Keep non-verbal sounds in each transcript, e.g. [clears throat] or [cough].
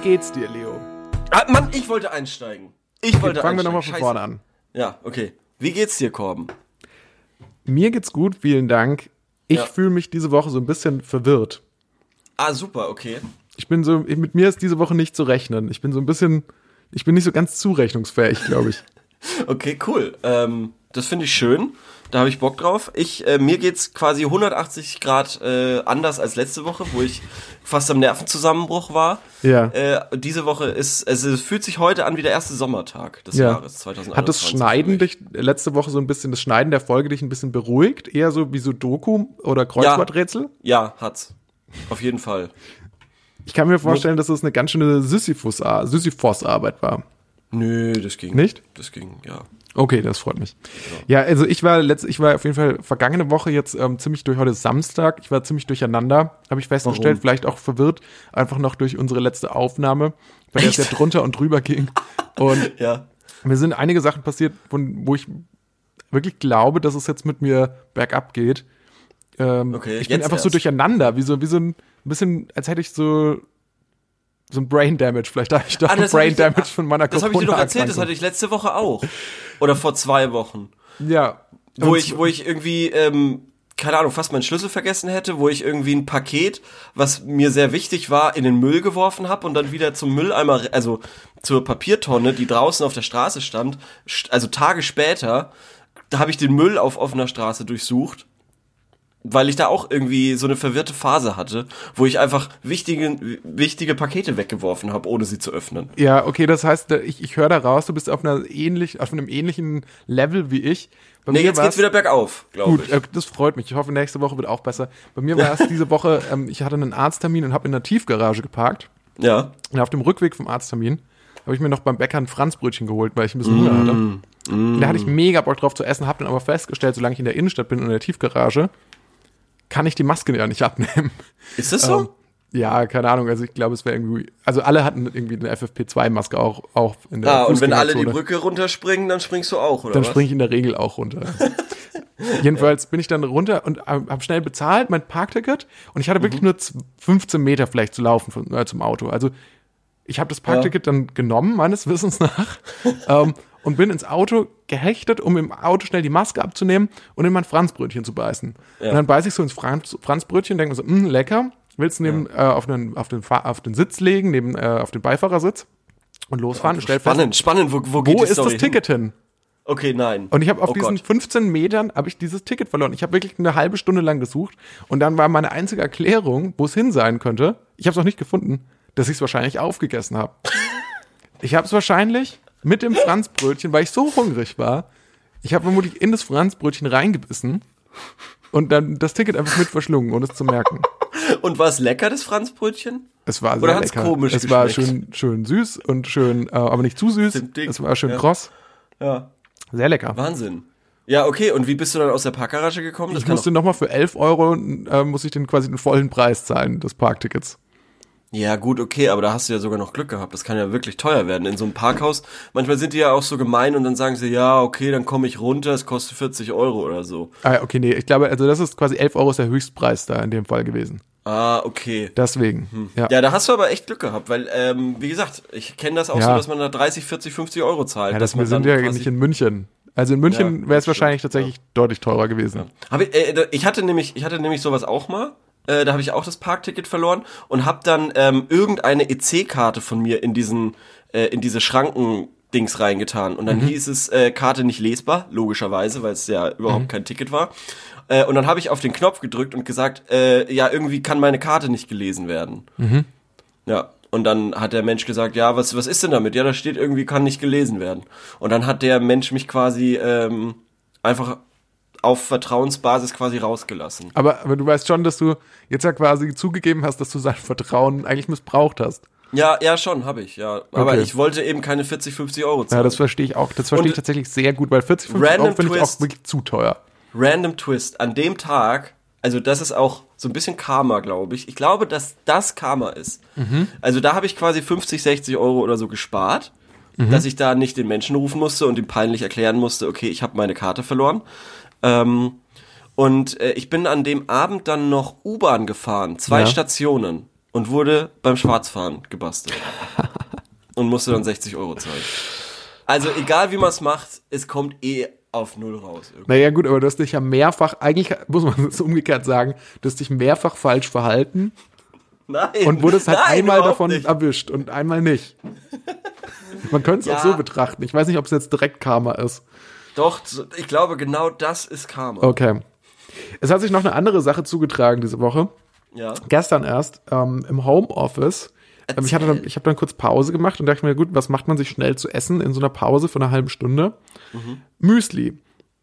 Wie geht's dir, Leo? Ah, Mann, ich wollte einsteigen. Ich wollte Fangen wir einsteigen. nochmal von Scheiße. vorne an. Ja, okay. Wie geht's dir, Korben? Mir geht's gut, vielen Dank. Ich Ja. fühle mich diese Woche so ein bisschen verwirrt. Ah, super, okay. Ich bin so, mit mir ist diese Woche nicht zu rechnen. Ich bin so ein bisschen, ich bin nicht so ganz zurechnungsfähig, glaube ich. [laughs] Okay, cool. Ähm, das finde ich schön. Da habe ich Bock drauf. Ich, äh, mir geht's quasi 180 Grad äh, anders als letzte Woche, wo ich fast am Nervenzusammenbruch war. Ja. Äh, diese Woche ist, also es fühlt sich heute an wie der erste Sommertag des Ja. Jahres 2021. Hat das Schneiden dich letzte Woche so ein bisschen, das Schneiden der Folge dich ein bisschen beruhigt? Eher so wie so Doku oder Kreuzworträtsel? Ja, hat's. Auf jeden Fall. Ich kann mir vorstellen, dass es eine ganz schöne Sisyphus- Sisyphos-Arbeit war. Nö, das ging. Nicht? Das ging, ja. Okay, das freut mich. Ja, also ich war letzt, ich war auf jeden Fall vergangene Woche jetzt ähm, ziemlich durch, heute ist Samstag, ich war ziemlich durcheinander, habe ich festgestellt, Warum? vielleicht auch verwirrt, einfach noch durch unsere letzte Aufnahme, der es ja drunter und drüber ging. Und [laughs] Ja. mir sind einige Sachen passiert, von, wo ich wirklich glaube, dass es jetzt mit mir bergab geht. Ähm, Okay, ich bin einfach so erst. durcheinander, wie so, wie so ein bisschen, als hätte ich so so ein Brain Damage. Vielleicht habe ich doch Ah, Brain dir- Damage von meiner Das habe ich dir doch erzählt, das hatte ich letzte Woche auch. Oder vor zwei Wochen. Ja. Wo ich, wo ich irgendwie, ähm, keine Ahnung, fast meinen Schlüssel vergessen hätte, wo ich irgendwie ein Paket, was mir sehr wichtig war, in den Müll geworfen habe und dann wieder zum Mülleimer, also zur Papiertonne, die draußen auf der Straße stand, st- also Tage später, da habe ich den Müll auf offener Straße durchsucht weil ich da auch irgendwie so eine verwirrte Phase hatte, wo ich einfach wichtige, wichtige Pakete weggeworfen habe, ohne sie zu öffnen. Ja, okay, das heißt, ich, ich höre da raus, du bist auf einer ähnlich, auf einem ähnlichen Level wie ich. Bei Nee, jetzt geht's wieder bergauf, glaube Gut, ich. äh, das freut mich. Ich hoffe, nächste Woche wird auch besser. Bei mir war es [laughs] diese Woche, ähm, ich hatte einen Arzttermin und habe in einer Tiefgarage geparkt. Ja. Und auf dem Rückweg vom Arzttermin habe ich mir noch beim Bäcker ein Franzbrötchen geholt, weil ich ein bisschen Hunger hatte. Und da hatte ich mega Bock drauf zu essen, habe dann aber festgestellt, solange ich in der Innenstadt bin und in der Tiefgarage, kann ich die Maske ja nicht abnehmen. Ist das so? Ähm, ja, keine Ahnung. Also ich glaube, es wäre irgendwie. Also alle hatten irgendwie eine FFP2-Maske auch, auch in der Ah, und wenn alle die. Brücke runterspringen, dann springst du auch, oder Dann springe ich in der Regel auch runter. [laughs] Jedenfalls bin ich dann runter und habe schnell bezahlt, mein Parkticket. Und ich hatte Mhm. wirklich nur z- 15 Meter vielleicht zu laufen von, äh, zum Auto. Also ich habe das Parkticket dann genommen, meines Wissens nach, [laughs] ähm, und bin ins Auto gehechtet, um im Auto schnell die Maske abzunehmen und in mein Franzbrötchen zu beißen. Und dann beiße ich so ins Franz, Franzbrötchen, denke mir so, mh, lecker. Willst du neben, äh, auf, den, auf, den, auf den Sitz legen, neben, äh, auf den Beifahrersitz und losfahren und stell fest, Spannend, spannend, wo, wo wo ist das Ticket hin? Hin? Okay, nein. Und ich habe auf oh diesen Gott. 15 Metern habe ich dieses Ticket verloren. Ich habe wirklich eine halbe Stunde lang gesucht und dann war meine einzige Erklärung, wo es hin sein könnte. Ich habe es auch nicht gefunden, dass ich es wahrscheinlich aufgegessen habe. [laughs] ich habe es wahrscheinlich mit dem Franzbrötchen, weil ich so hungrig war. Ich habe vermutlich in das Franzbrötchen reingebissen und dann das Ticket einfach mit verschlungen, ohne es zu merken. Und war es lecker, das Franzbrötchen? Es war Oder sehr lecker. komisch es war geschmeckt? schön, schön süß und schön, äh, aber nicht zu süß. Es war schön Ja. kross. Ja. Sehr lecker. Wahnsinn. Ja, okay, und wie bist du dann aus der Parkgarage gekommen? Das Ich musste nochmal für 11 Euro, äh, muss ich den quasi den vollen Preis zahlen des Parktickets. Ja, gut, okay, aber da hast du ja sogar noch Glück gehabt. Das kann ja wirklich teuer werden. In so einem Parkhaus, manchmal sind die ja auch so gemein und dann sagen sie, ja, okay, dann komme ich runter, es kostet 40 Euro oder so. Ah, okay, nee, ich glaube, also das ist quasi 11 Euro ist der Höchstpreis da in dem Fall gewesen. Ah, okay. Deswegen, ja. Ja, da hast du aber echt Glück gehabt, weil, ähm, wie gesagt, ich kenne das auch Ja. so, dass man da 30, 40, 50 Euro zahlt. Ja, das, wir sind ja nicht in München. Also in München Ja, wäre es wahrscheinlich tatsächlich deutlich teurer gewesen. Ich, äh, ich hatte nämlich, ich hatte nämlich sowas auch mal. Äh, da habe ich auch das Parkticket verloren und habe dann ähm, irgendeine EC-Karte von mir in diesen, äh, in diese Schranken-Dings reingetan. Und dann hieß es äh, Karte nicht lesbar, logischerweise, weil es ja überhaupt kein Ticket war. Äh, und dann habe ich auf den Knopf gedrückt und gesagt, äh, ja, irgendwie kann meine Karte nicht gelesen werden. Ja. Und dann hat der Mensch gesagt, ja, was, was ist denn damit? Ja, da steht irgendwie, kann nicht gelesen werden. Und dann hat der Mensch mich quasi ähm, einfach auf Vertrauensbasis quasi rausgelassen. Aber, aber du weißt schon, dass du jetzt ja quasi zugegeben hast, dass du sein Vertrauen eigentlich missbraucht hast. Ja, ja, schon, habe ich, ja. Aber Okay. ich wollte eben keine 40, 50 Euro zahlen. Ja, das verstehe ich auch. Das verstehe Und ich tatsächlich sehr gut, weil 40, 50 Random Euro finde ich auch wirklich zu teuer. Random Twist. An dem Tag, also das ist auch so ein bisschen Karma, glaube ich. Ich glaube, dass das Karma ist. Also da habe ich quasi 50, 60 Euro oder so gespart, dass ich da nicht den Menschen rufen musste und ihm peinlich erklären musste, okay, ich habe meine Karte verloren. Ähm, und äh, ich bin an dem Abend dann noch U-Bahn gefahren, zwei Ja. Stationen und wurde beim Schwarzfahren gebastelt. [laughs] und musste dann 60 Euro zahlen. Also egal wie man es macht, es kommt eh auf null raus. Irgendwie. Naja, gut, aber du hast dich ja mehrfach, eigentlich muss man es umgekehrt sagen, du hast dich mehrfach falsch verhalten Nein. und wurdest halt nein, einmal davon Nicht. erwischt und einmal nicht. Man könnte es Ja. auch so betrachten. Ich weiß nicht, ob es jetzt direkt Karma ist. Doch, ich glaube, genau das ist Karma. Okay. Es hat sich noch eine andere Sache zugetragen diese Woche. Ja. Gestern erst ähm, im Homeoffice. Ähm, ich hatte dann, ich habe dann kurz Pause gemacht und dachte mir, gut, was macht man sich schnell zu essen in so einer Pause von einer halben Stunde? Müsli.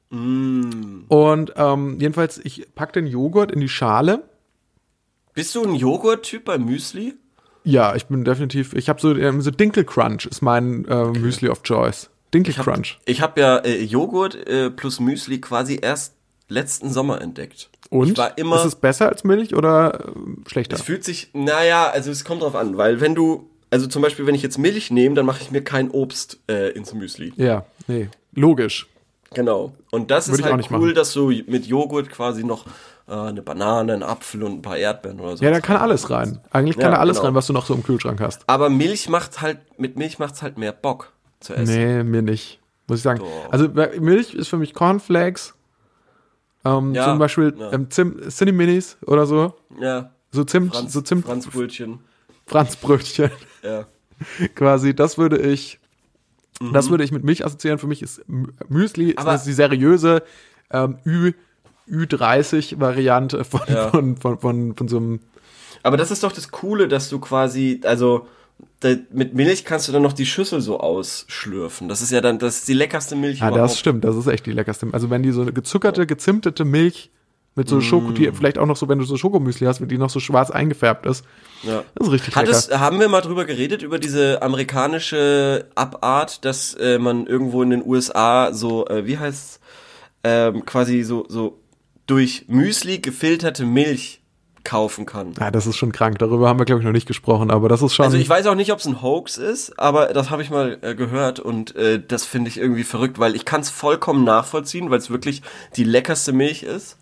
Und ähm, jedenfalls, ich pack den Joghurt in die Schale. Bist du ein Joghurt-Typ bei Müsli? Ja, ich bin definitiv, ich habe so, ähm, so Dinkel Crunch ist mein äh, Müsli of Choice. Dinkel Ich hab- Crunch. Ich habe ja äh, Joghurt äh, plus Müsli quasi erst letzten Sommer entdeckt. Und? Immer. ist es besser als Milch oder äh, schlechter? Es fühlt sich, naja, also es kommt drauf an, weil wenn du, also zum Beispiel, wenn ich jetzt Milch nehme, dann mache ich mir kein Obst äh, ins Müsli. Ja, nee, logisch. Genau. Und das Würde ist halt cool, machen. dass du mit Joghurt quasi noch äh, eine Banane, einen Apfel und ein paar Erdbeeren oder so. Ja, da kann alles rein. Eigentlich kann Ja, da alles genau. rein, was du noch so im Kühlschrank hast. Aber Milch macht halt, mit Milch macht's halt mehr Bock zu essen. Nee, mir nicht. Muss ich sagen. Doch. Also Milch ist für mich Cornflakes. Ähm, Ja, zum Beispiel ja. ähm, Cineminis oder so. Ja. So Zimt, Franz, so Zimt, Franzbrötchen. Franzbrötchen Ja. [laughs] quasi. Das würde ich, das würde ich mit Milch assoziieren. Für mich ist Müsli ist Mhm. Das die seriöse ähm, Ü, Ü30-Variante von, Ja. von, von, von, von so einem Aber das ist doch das Coole, dass du quasi, also mit Milch kannst du dann noch die Schüssel so ausschlürfen. Das ist ja dann, das ist die leckerste Milch Ja, das stimmt, das ist echt die leckerste. Also wenn die so eine gezuckerte, gezimtete Milch mit Mm. so Schoko, die vielleicht auch noch so, wenn du so Schokomüsli hast, wenn die noch so schwarz eingefärbt ist, Ja. das ist richtig Hat lecker. es, haben wir mal drüber geredet, über diese amerikanische Abart, dass äh, man irgendwo in den USA so, äh, wie heißt ähm, quasi so, so durch Müsli gefilterte Milch kaufen kann. ja, das ist schon krank. Darüber haben wir, glaube ich, noch nicht gesprochen, aber das ist schon. Also ich weiß auch nicht, ob es ein Hoax ist, aber das habe ich mal äh, gehört und äh, das finde ich irgendwie verrückt, weil ich kann es vollkommen nachvollziehen, weil es wirklich die leckerste Milch ist.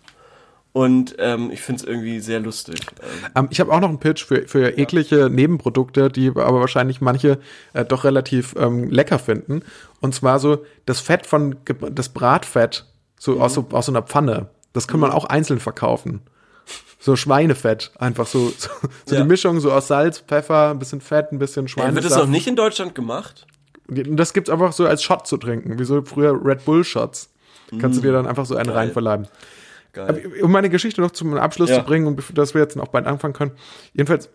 Und ähm, ich finde es irgendwie sehr lustig. Ähm, Ähm, ich habe auch noch einen Pitch für, für eklige Nebenprodukte, die aber wahrscheinlich manche äh, doch relativ ähm, lecker finden. Und zwar so das Fett von das Bratfett so aus so aus so einer Pfanne. Das kann man auch einzeln verkaufen. So Schweinefett, einfach so so, so Ja. die Mischung so aus Salz, Pfeffer, ein bisschen Fett, ein bisschen Schweinesaft. wird es noch nicht in Deutschland gemacht? Das gibt's einfach so als Shot zu trinken, wie so früher Red Bull Shots. Kannst du dir dann einfach so einen Geil. reinverleiben. Geil. Um meine Geschichte noch zum Abschluss Ja. zu bringen und dass wir jetzt auch bald anfangen können. Jedenfalls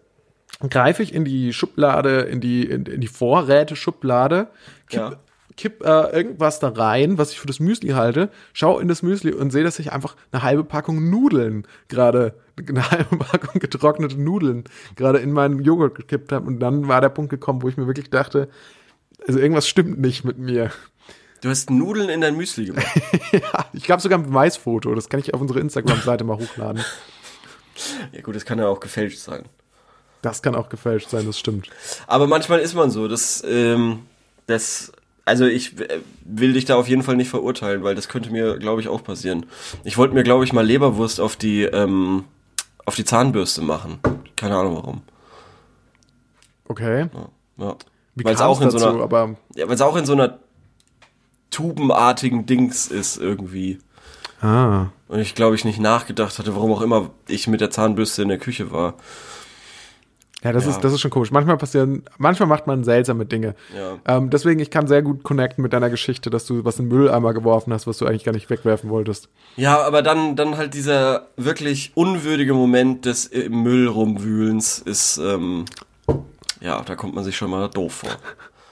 greife ich in die Schublade, in die, in, in die Vorräte-Schublade, kipp, Ja. Kipp äh, irgendwas da rein, was ich für das Müsli halte, schau in das Müsli und sehe, dass ich einfach eine halbe Packung Nudeln gerade, eine halbe Packung getrocknete Nudeln gerade in meinen Joghurt gekippt habe. Und dann war der Punkt gekommen, wo ich mir wirklich dachte, also irgendwas stimmt nicht mit mir. Du hast Nudeln in dein Müsli gemacht. [laughs] Ich gab sogar ein Beweisfoto, das kann ich auf unsere Instagram-Seite mal hochladen. ja gut, das kann ja auch gefälscht sein. Das kann auch gefälscht sein, das stimmt. Aber manchmal ist man so, das, ähm, das, also ich äh, will dich da auf jeden Fall nicht verurteilen, weil das könnte mir, glaube ich, auch passieren. Ich wollte mir, glaube ich, mal Leberwurst auf die, ähm, auf die Zahnbürste machen. Keine Ahnung warum. Okay. Ja. Wie Weil es auch in so dazu? einer, aber ja, weil es auch in so einer tubenartigen Dings ist irgendwie. ah, Und ich glaube, ich nicht nachgedacht hatte, warum auch immer ich mit der Zahnbürste in der Küche war. Ja, das Ja. ist das ist schon komisch. Manchmal passieren, manchmal macht man seltsame Dinge. Ja. Ähm, deswegen ich kann sehr gut connecten mit deiner Geschichte, dass du was in den Mülleimer geworfen hast, was du eigentlich gar nicht wegwerfen wolltest. Ja, aber dann, dann halt dieser wirklich unwürdige Moment des im Müll rumwühlens ist, ähm, ja, da kommt man sich schon mal doof vor. [laughs]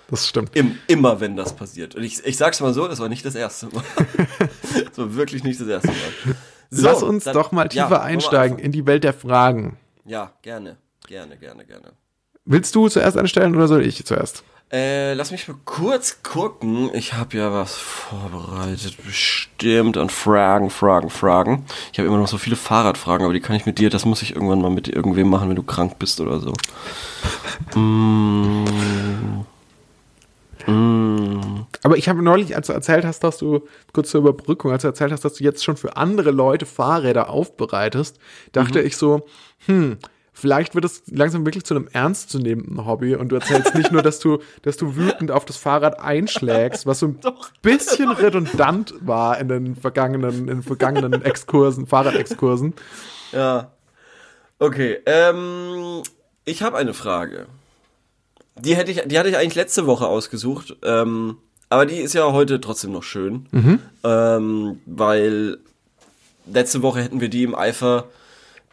Das stimmt. Im, immer wenn das passiert. Und ich, ich sag's mal so, das war nicht das erste Mal. [laughs] das war wirklich nicht das erste Mal. So, Lass uns dann- doch mal ja, tiefer wir einsteigen in die Welt der Fragen. Ja, gerne, gerne, gerne, gerne. Willst du zuerst anstellen oder soll ich zuerst? Äh, lass mich mal kurz gucken. Ich habe ja was vorbereitet, bestimmt an Fragen, Fragen, Fragen. Ich habe immer noch so viele Fahrradfragen, aber die kann ich mit dir, das muss ich irgendwann mal mit irgendwem machen, wenn du krank bist oder so. mm. Mm. Aber ich habe neulich, als du erzählt hast, dass du, kurz zur Überbrückung, als du erzählt hast, dass du jetzt schon für andere Leute Fahrräder aufbereitest, dachte ich so, hm, vielleicht wird es langsam wirklich zu einem ernstzunehmenden Hobby und du erzählst nicht nur, dass du, dass du wütend auf das Fahrrad einschlägst, was so ein [laughs] Doch. bisschen redundant war in den vergangenen, in vergangenen Exkursen, Fahrradexkursen. Ja. Okay, ähm, ich habe eine Frage. Die hätte ich, die hatte ich eigentlich letzte Woche ausgesucht, ähm, aber die ist ja heute trotzdem noch schön, ähm, weil letzte Woche hätten wir die im Eifer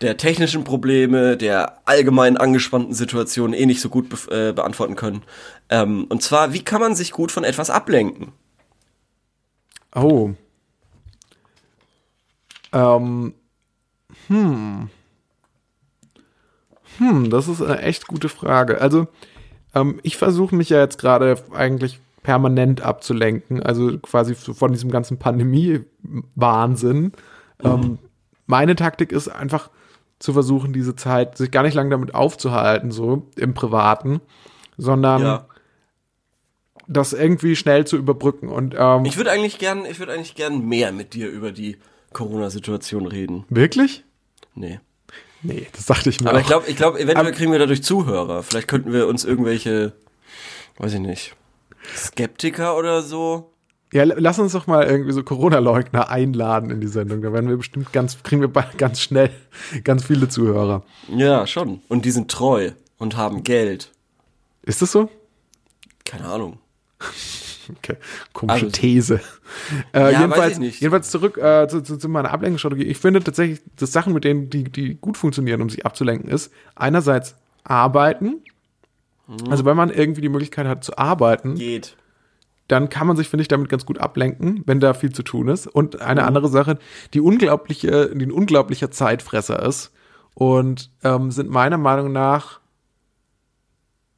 der technischen Probleme, der allgemein angespannten Situation eh nicht so gut be äh, beantworten können. Ähm, und zwar, wie kann man sich gut von etwas ablenken? Oh. Ähm. Hm. Hm, das ist eine echt gute Frage. Also, ähm, ich versuche mich ja jetzt gerade eigentlich permanent abzulenken, also quasi von diesem ganzen Pandemie-Wahnsinn. Ähm, meine Taktik ist einfach zu versuchen, diese Zeit, sich gar nicht lange damit aufzuhalten, so im Privaten, sondern Ja. das irgendwie schnell zu überbrücken. Und ähm, Ich würde eigentlich gern, ich würde eigentlich gern mehr mit dir über die Corona-Situation reden. wirklich? Nee. Nee, das dachte ich mir Aber auch. ich glaube, ich glaube, eventuell Aber- kriegen wir dadurch Zuhörer. Vielleicht könnten wir uns irgendwelche, weiß ich nicht, Skeptiker oder so. Ja, lass uns doch mal irgendwie so Corona-Leugner einladen in die Sendung. Da werden wir bestimmt ganz, kriegen wir bald ganz schnell ganz viele Zuhörer. Ja, schon. Und die sind treu und haben Geld. Ist das so? Keine Ahnung. Okay. Komische Also- These. Äh, Ja, jedenfalls, jedenfalls zurück äh, zu, zu, zu meiner Ablenkungsstrategie. Ich finde tatsächlich, dass Sachen, mit denen, die, die gut funktionieren, um sich abzulenken, ist einerseits arbeiten. Mhm. Also wenn man irgendwie die Möglichkeit hat zu arbeiten, Geht. Dann kann man sich, finde ich, damit ganz gut ablenken, wenn da viel zu tun ist. Und eine Mhm. andere Sache, die unglaubliche, die ein unglaublicher Zeitfresser ist und ähm, sind meiner Meinung nach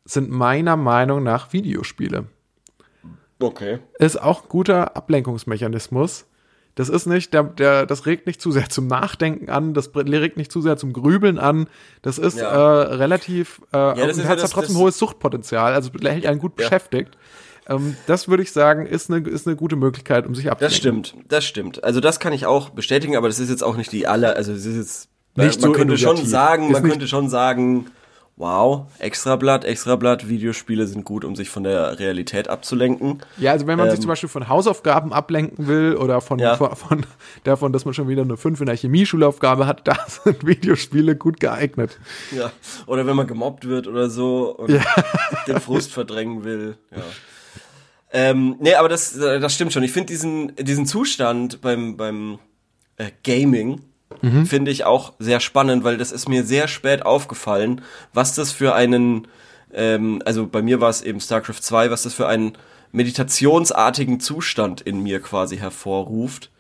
sind meiner Meinung nach Videospiele. Okay. Ist auch ein guter Ablenkungsmechanismus. Das ist nicht, der, der, das regt nicht zu sehr zum Nachdenken an, das regt nicht zu sehr zum Grübeln an. Das ist Ja. äh, relativ, äh, das und ist ja hat das- trotzdem das- hohes Suchtpotenzial, also hält einen gut Ja. beschäftigt. Ähm, das würde ich sagen, ist eine, ist eine gute Möglichkeit, um sich abzulenken. Das stimmt, das stimmt. Also das kann ich auch bestätigen, aber das ist jetzt auch nicht die aller, also es ist jetzt, Nicht man so könnte schon sagen, Ist man könnte schon sagen, wow, Extrablatt, Extrablatt, Videospiele sind gut, um sich von der Realität abzulenken. Ja, also wenn man sich Ähm, zum Beispiel von Hausaufgaben ablenken will oder von, Ja. von, von davon, dass man schon wieder eine 5 in der Chemieschulaufgabe hat, [laughs] da sind Videospiele gut geeignet. Ja. Oder wenn man gemobbt wird oder so und den Frust verdrängen will. Ja. Ähm, nee, aber das, das stimmt schon. Ich finde diesen, diesen Zustand beim, beim äh, Gaming finde ich auch sehr spannend, weil das ist mir sehr spät aufgefallen, was das für einen, ähm, also bei mir war es eben StarCraft 2, was das für einen meditationsartigen Zustand in mir quasi hervorruft,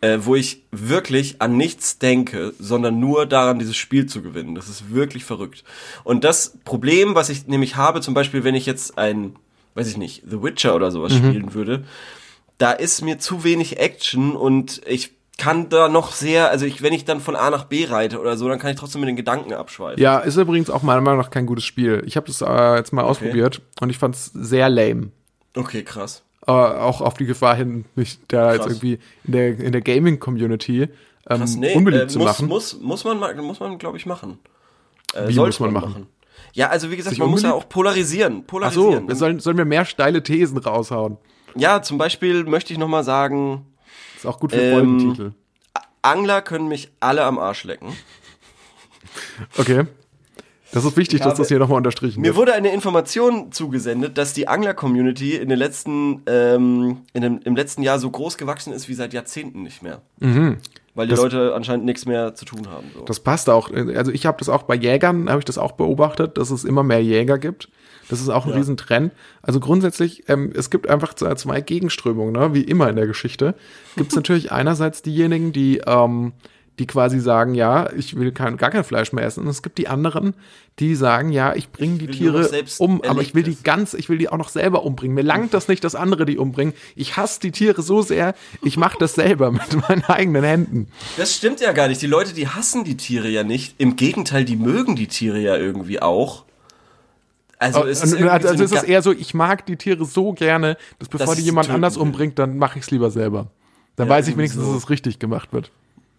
äh, wo ich wirklich an nichts denke, sondern nur daran, dieses Spiel zu gewinnen. Das ist wirklich verrückt. Und das Problem, was ich nämlich habe, zum Beispiel, wenn ich jetzt ein, weiß ich nicht, The Witcher oder sowas spielen würde, da ist mir zu wenig Action und ich kann da noch sehr, also ich, wenn ich dann von A nach B reite oder so, dann kann ich trotzdem mit den Gedanken abschweifen. Ja, ist übrigens auch meiner Meinung nach kein gutes Spiel. Ich habe das äh, jetzt mal ausprobiert und ich fand es sehr lame. Okay, krass. Äh, auch auf die Gefahr hin, mich da jetzt irgendwie in der, in der Gaming-Community ähm, Krass, nee, unbeliebt äh, zu machen. Muss, muss man, muss man, glaube ich, machen. Äh, Wie sollte muss man machen? Ja, also wie gesagt, man muss ja auch polarisieren. Ach polarisieren. so, wir sollen, sollen wir mehr steile Thesen raushauen? ja, zum Beispiel möchte ich noch mal sagen, Ist auch gut für Ähm, Folgentitel. Angler können mich alle am Arsch lecken. Okay. Das ist wichtig, dass habe- das hier nochmal unterstrichen Mir wird. wurde eine Information zugesendet, dass die Angler-Community in den letzten, ähm, in dem, im letzten Jahr so groß gewachsen ist wie seit Jahrzehnten nicht mehr. Weil die Das- Leute anscheinend nichts mehr zu tun haben. So. Das passt auch. Also ich habe das auch bei Jägern, habe ich das auch beobachtet, dass es immer mehr Jäger gibt. Das ist auch ein Ja. Riesentrend. Also grundsätzlich, ähm, es gibt einfach zwei Gegenströmungen, ne? wie immer in der Geschichte. Gibt es [laughs] natürlich einerseits diejenigen, die, ähm, die quasi sagen, ja, ich will kein, gar kein Fleisch mehr essen. Und es gibt die anderen, die sagen, ja, ich bringe die Tiere um, aber ich will die ganz, ich will die auch noch selber umbringen. Mir langt das nicht, dass andere die umbringen. Ich hasse die Tiere so sehr, ich mache das selber mit [laughs] meinen eigenen Händen. Das stimmt ja gar nicht. Die Leute, die hassen die Tiere ja nicht. Im Gegenteil, die mögen die Tiere ja irgendwie auch. Also es ist irgendwie also so es ist ga- eher so, ich mag die Tiere so gerne, dass bevor Dass die jemand anders umbringt, dann mache ich es lieber selber. Dann Ja, weiß ich wenigstens, so. dass es richtig gemacht wird.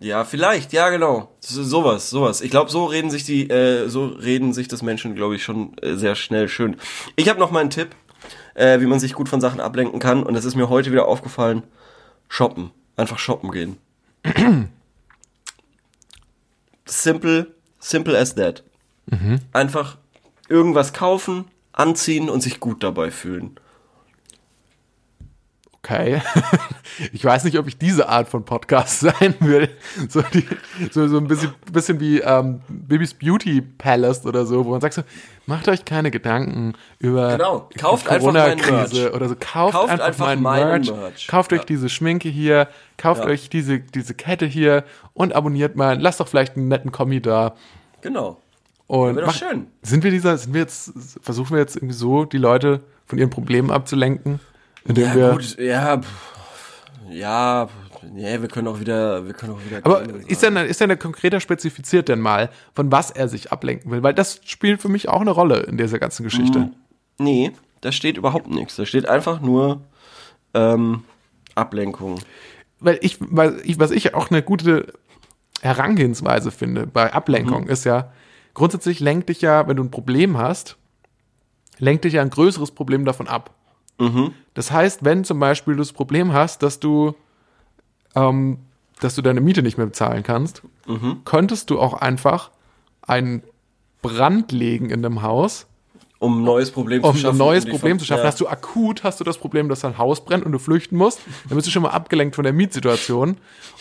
Ja, vielleicht, ja, genau. So- Sowas, sowas. Ich glaube, so reden sich die, äh, so reden sich das Menschen, glaube ich, schon äh, sehr schnell schön. Ich habe noch mal einen Tipp, äh, wie man sich gut von Sachen ablenken kann. Und das ist mir heute wieder aufgefallen. Shoppen. Einfach shoppen gehen. [clears throat] simple, simple as that. Einfach irgendwas kaufen, anziehen und sich gut dabei fühlen. Okay. [laughs] Ich weiß nicht, ob ich diese Art von Podcast [laughs] sein will. So, die, so, so ein bisschen, bisschen wie ähm, Bibis Beauty Palace oder so, wo man sagt so, macht euch keine Gedanken über Genau. die Kauft einfach meinen Corona-Krise oder so. Kauft, Kauft einfach, einfach meinen meinen Merch. Merch. Kauft Ja. euch diese Schminke hier, kauft Ja. euch diese, diese Kette hier und abonniert mal. Lasst doch vielleicht einen netten Kommi da. Genau. Und mach- schön. Sind wir dieser, sind wir jetzt, versuchen wir jetzt irgendwie so, die Leute von ihren Problemen abzulenken? Indem Ja, wir, gut, ja, pff, ja, pff, nee, wir können auch wieder, wir können auch wieder. Aber ist denn, ist denn der konkreter spezifiziert denn mal, von was er sich ablenken will? Weil das spielt für mich auch eine Rolle in dieser ganzen Geschichte. Mhm. Nee, da steht überhaupt nichts. Da steht einfach nur ähm, Ablenkung. Weil ich, weil ich, was ich auch eine gute Herangehensweise finde bei Mhm. Ablenkung ist ja, grundsätzlich lenkt dich ja, wenn du ein Problem hast, lenkt dich ja ein größeres Problem davon ab. Mhm. Das heißt, wenn zum Beispiel du das Problem hast, dass du, ähm, dass du deine Miete nicht mehr bezahlen kannst, Mhm. könntest du auch einfach einen Brand legen in dem Haus, Um ein neues Problem um zu schaffen. ein neues Problem zu schaffen. Ja. Hast du akut, hast du das Problem, dass dein Haus brennt und du flüchten musst, dann bist du schon mal abgelenkt von der Mietsituation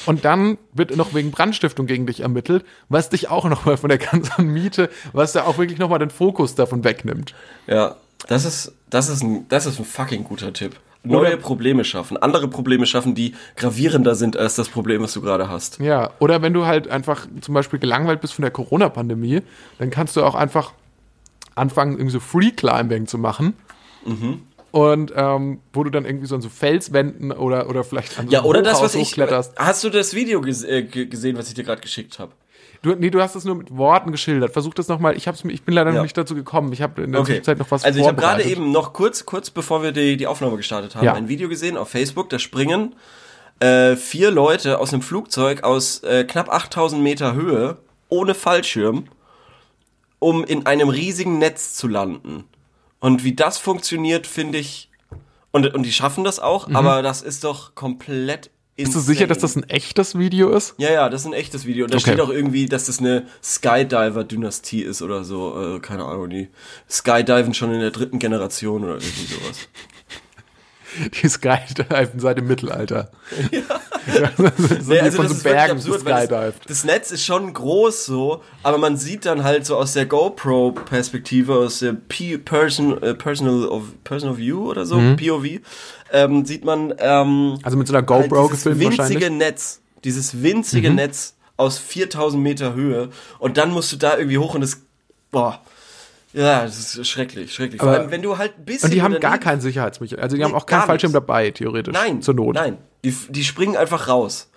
und dann wird noch wegen Brandstiftung gegen dich ermittelt, was dich auch noch mal von der ganzen Miete, was da auch wirklich noch mal den Fokus davon wegnimmt. ja, das ist, das ist ein, das ist ein fucking guter Tipp. Neue Oder- Probleme schaffen, andere Probleme schaffen, die gravierender sind als das Problem, was du gerade hast. Ja, oder wenn du halt einfach zum Beispiel gelangweilt bist von der Corona-Pandemie, dann kannst du auch einfach anfangen, irgendwie so Free Climbing zu machen. Mhm. Und ähm, wo du dann irgendwie so an so Felswänden oder, oder vielleicht an so Ja, oder das, was ich. Hast du das Video ges äh, ge- gesehen, was ich dir gerade geschickt habe? Du, nee, du hast es nur mit Worten geschildert. Versuch das nochmal. Ich, hab's mir- ich bin leider Ja. noch nicht dazu gekommen. Ich habe in der Okay. Zwischenzeit noch was Also ich habe gerade eben noch kurz, kurz bevor wir die, die Aufnahme gestartet haben, Ja. ein Video gesehen auf Facebook. Da springen äh, vier Leute aus einem Flugzeug aus äh, knapp 8000 Meter Höhe ohne Fallschirm, um in einem riesigen Netz zu landen. Und wie das funktioniert, finde ich. Und, und die schaffen das auch, aber das ist doch komplett. Bist du sicher, dass das ein echtes Video ist? Ja, ja, das ist ein echtes Video. Und da Okay. steht auch irgendwie, dass das eine Skydiver-Dynastie ist oder so. Äh, keine Ahnung, die Skydiven schon in der dritten Generation oder irgendwie sowas. [laughs] [laughs] Die Skydiven seit dem Mittelalter. Ja. [laughs] so Nee, also von das so Bergen absurd, das, das Netz ist schon groß so, aber man sieht dann halt so aus der GoPro-Perspektive, aus der P Person, äh, Personal, of, Personal View oder so, POV, ähm, sieht man ähm, Also mit so einer halt GoPro dieses gefilmt winzige. Netz, dieses winzige Mhm. Netz aus 4000 Meter Höhe und dann musst du da irgendwie hoch und es, boah, ja, das ist schrecklich, schrecklich. Vor Aber- allem, wenn du halt ein bisschen Und die haben gar keinen Sicherheitsmechanismus. Also die Nee, haben auch keinen Fallschirm nichts. dabei, theoretisch. Nein, Zur Not. nein, die, die springen einfach raus.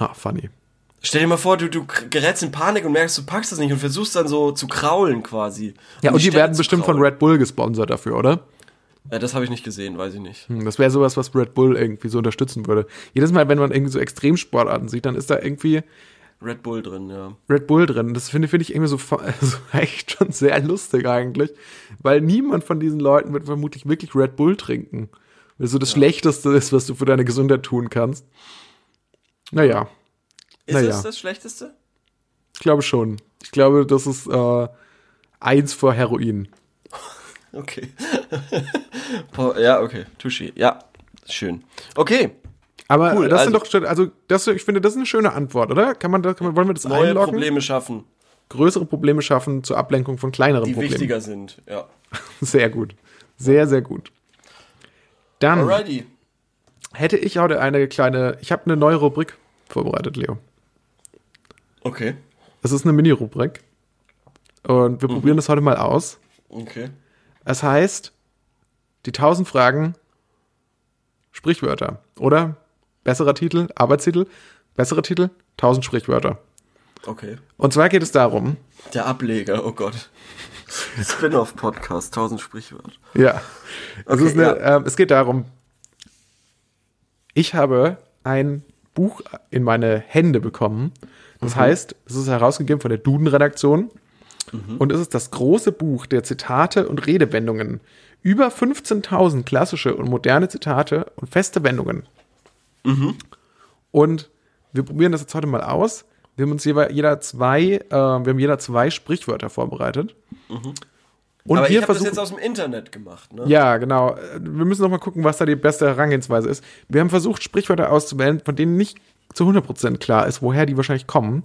Ha, funny. Stell dir mal vor, du, du gerätst in Panik und merkst, du packst das nicht und versuchst dann so zu kraulen quasi. Ja, Um und die Stelle werden bestimmt von kraulen. Red Bull gesponsert dafür, oder? Ja, das habe ich nicht gesehen, weiß ich nicht. Hm, Das wäre sowas, was Red Bull irgendwie so unterstützen würde. Jedes Mal, wenn man irgendwie so Extremsportarten sieht, dann ist da irgendwie Red Bull drin, ja. Red Bull drin. Das finde finde ich irgendwie so, also [laughs] echt schon sehr lustig eigentlich, weil niemand von diesen Leuten wird vermutlich wirklich Red Bull trinken. Weil so das Schlechteste ist, was du für deine Gesundheit tun kannst. Naja, Ist Naja. es das Schlechteste? ich glaube schon. Ich glaube, das ist äh, eins vor Heroin. [laughs] Okay. [laughs] Ja, okay. Tuschi. Ja, schön. Okay. Aber Cool, das sind also- doch, schon- also das, ich finde, das ist eine schöne Antwort, oder? Kann man, kann man wollen wir das Neue einloggen? Probleme schaffen, Größere Probleme schaffen zur Ablenkung von kleineren die Problemen. wichtiger sind. Ja. [laughs] Sehr gut. Sehr, sehr gut. Dann Alrighty. hätte ich heute eine kleine, ich habe eine neue Rubrik vorbereitet, Leo. Okay. Es ist eine Mini-Rubrik. Und wir probieren das heute mal aus. Okay. Es heißt, die 1000 Fragen Sprichwörter. Oder besserer Titel, Arbeitstitel, bessere Titel, 1000 Sprichwörter. Okay. Und zwar geht es darum, Der Ableger, oh Gott. Spin-off-Podcast, 1000 Sprichwörter. ja, es, Okay, ist eine, ja. ähm, es geht darum, ich habe ein Buch in meine Hände bekommen. Das heißt, es ist herausgegeben von der Duden-Redaktion. Und es ist das große Buch der Zitate und Redewendungen. Über 15.000 klassische und moderne Zitate und feste Wendungen. Und wir probieren das jetzt heute mal aus. Wir haben uns jeweils jeder zwei, äh, wir haben jeder zwei Sprichwörter vorbereitet. Und Aber ich wir habe das jetzt aus dem Internet gemacht, ne? ja, genau. Äh, Wir müssen noch mal gucken, was da die beste Herangehensweise ist. Wir haben versucht, Sprichwörter auszuwählen, von denen nicht zu 100% klar ist, woher die wahrscheinlich kommen.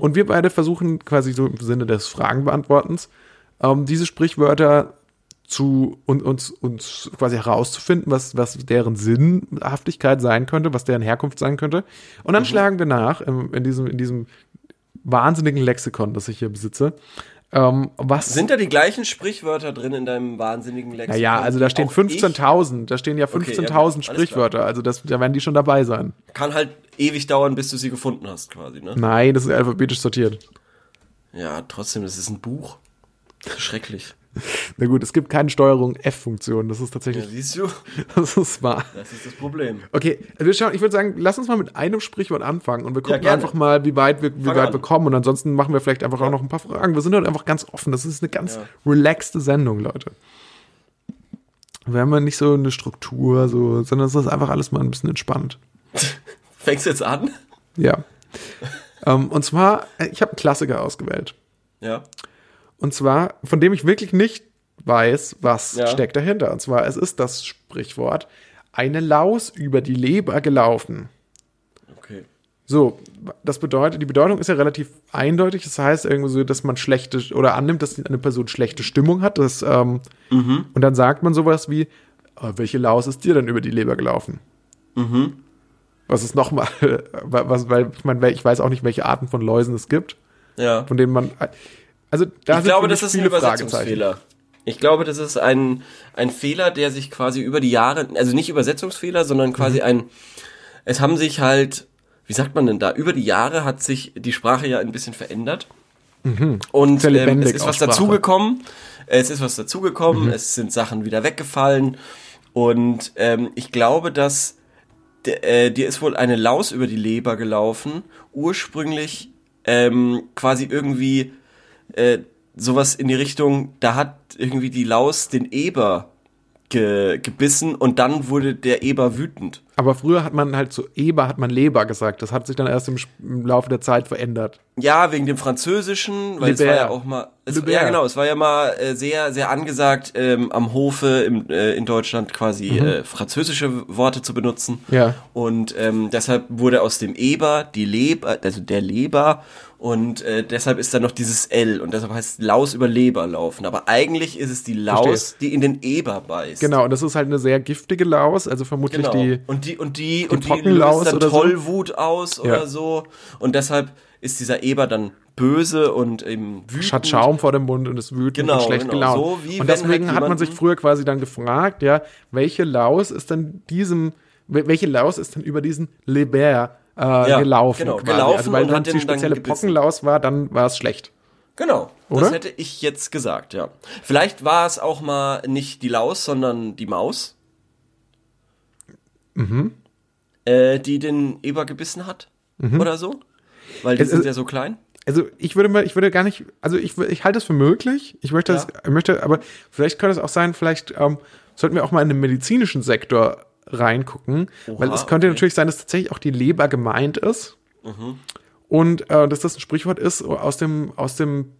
Und wir beide versuchen quasi so im Sinne des Fragenbeantwortens, ähm, diese Sprichwörter zu und, uns, uns quasi herauszufinden, was, was deren Sinnhaftigkeit sein könnte, was deren Herkunft sein könnte. Und dann schlagen wir nach ähm, in, diesem, in diesem wahnsinnigen Lexikon, das ich hier besitze, ähm, was Sind da die gleichen Sprichwörter drin in deinem wahnsinnigen Lexikon? ja, ja, also da stehen Auch ich 15.000, da stehen ja Okay, 15.000 ja, alles klar. Sprichwörter, also das, da werden die schon dabei sein. Kann halt ewig dauern, bis du sie gefunden hast, quasi, ne? Nein, das ist alphabetisch sortiert. Ja, trotzdem, das ist ein Buch. Schrecklich. [laughs] Na gut, es gibt keine Steuerung F-Funktion, das ist Ja, tatsächlich, siehst du? [laughs] das ist wahr. Das ist das Problem. Okay, also wir schauen, ich würde sagen, lass uns mal mit einem Sprichwort anfangen und wir gucken gerne. einfach mal, wie weit wir, wie Fang weit an. wir kommen und ansonsten machen wir vielleicht einfach auch noch ein paar Fragen. Wir sind heute einfach ganz offen, das ist eine ganz Ja. relaxte Sendung, Leute. Wir haben ja nicht so eine Struktur, so, sondern es ist einfach alles mal ein bisschen entspannt. [laughs] Fängst du jetzt an? Ja. ähm, und zwar, ich habe einen Klassiker ausgewählt. Ja. Und zwar, von dem ich wirklich nicht weiß, was Ja. steckt dahinter. Und zwar, es ist das Sprichwort, eine Laus über die Leber gelaufen. Okay. So, das bedeutet, die Bedeutung ist ja relativ eindeutig. Das heißt irgendwie so, dass man schlechte oder annimmt, dass eine Person schlechte Stimmung hat. Das, ähm, Und dann sagt man sowas wie, "Oh, welche Laus ist dir denn über die Leber gelaufen? Was ist nochmal, [laughs] was, weil ich meine, ich weiß auch nicht, welche Arten von Läusen es gibt, Ja. von denen man, also da ich glaube, das ist ein Übersetzungsfehler. Ich glaube, das ist ein, ein Fehler, der sich quasi über die Jahre, also nicht Übersetzungsfehler, sondern quasi Mhm. ein, es haben sich halt, wie sagt man denn da, über die Jahre hat sich die Sprache ja ein bisschen verändert. Und Sehr ähm, es ist was dazugekommen, es ist was dazugekommen, Mhm. es sind Sachen wieder weggefallen und ähm, ich glaube, dass äh, dir ist wohl eine Laus über die Leber gelaufen, ursprünglich ähm, quasi irgendwie äh, sowas in die Richtung, da hat irgendwie die Laus den Eber ge gebissen und dann wurde der Eber wütend. Aber früher hat man halt zu Eber hat man Leber gesagt. Das hat sich dann erst im, im Laufe der Zeit verändert. Ja, wegen dem Französischen, weil es Le war ja auch mal, es, ja genau, es war ja mal äh, sehr, sehr angesagt, ähm, am Hofe im, äh, in Deutschland quasi äh, französische Worte zu benutzen. Mhm. Ja. Und ähm, deshalb wurde aus dem Eber die Leber, also der Leber und äh, deshalb ist da noch dieses L und deshalb heißt es Laus über Leber laufen. Aber eigentlich ist es die Laus, Verstehe. die in den Eber beißt. Genau, und das ist halt eine sehr giftige Laus, also vermutlich Genau. die. und die und die und die löst dann oder so? Tollwut aus Ja. oder so und deshalb ist dieser Eber dann böse und eben wütend. hat Schaum vor dem Mund und ist wütend Genau, und schlecht genau. gelaunt. So und deswegen halt hat man sich früher quasi dann gefragt, ja, welche Laus ist denn diesem, wel- welche Laus ist denn über diesen Leber äh, gelaufen? genau, quasi. gelaufen also, weil und es die dann spezielle gebissen. Pockenlaus war, dann war es schlecht. Genau, Oder? das hätte ich jetzt gesagt, ja. Vielleicht war es auch mal nicht die Laus, sondern die Maus. Mhm. Äh, die den Eber gebissen hat oder so. Weil die Es sind ja so klein. Also ich würde mal, ich würde gar nicht, also ich, ich halte es für möglich. Ich möchte, Ja. das, ich möchte, aber vielleicht könnte es auch sein, vielleicht ähm, sollten wir auch mal in den medizinischen Sektor reingucken, weil Oha, es könnte okay. natürlich sein, dass tatsächlich auch die Leber gemeint ist Mhm. und äh, dass das ein Sprichwort ist aus dem aus dem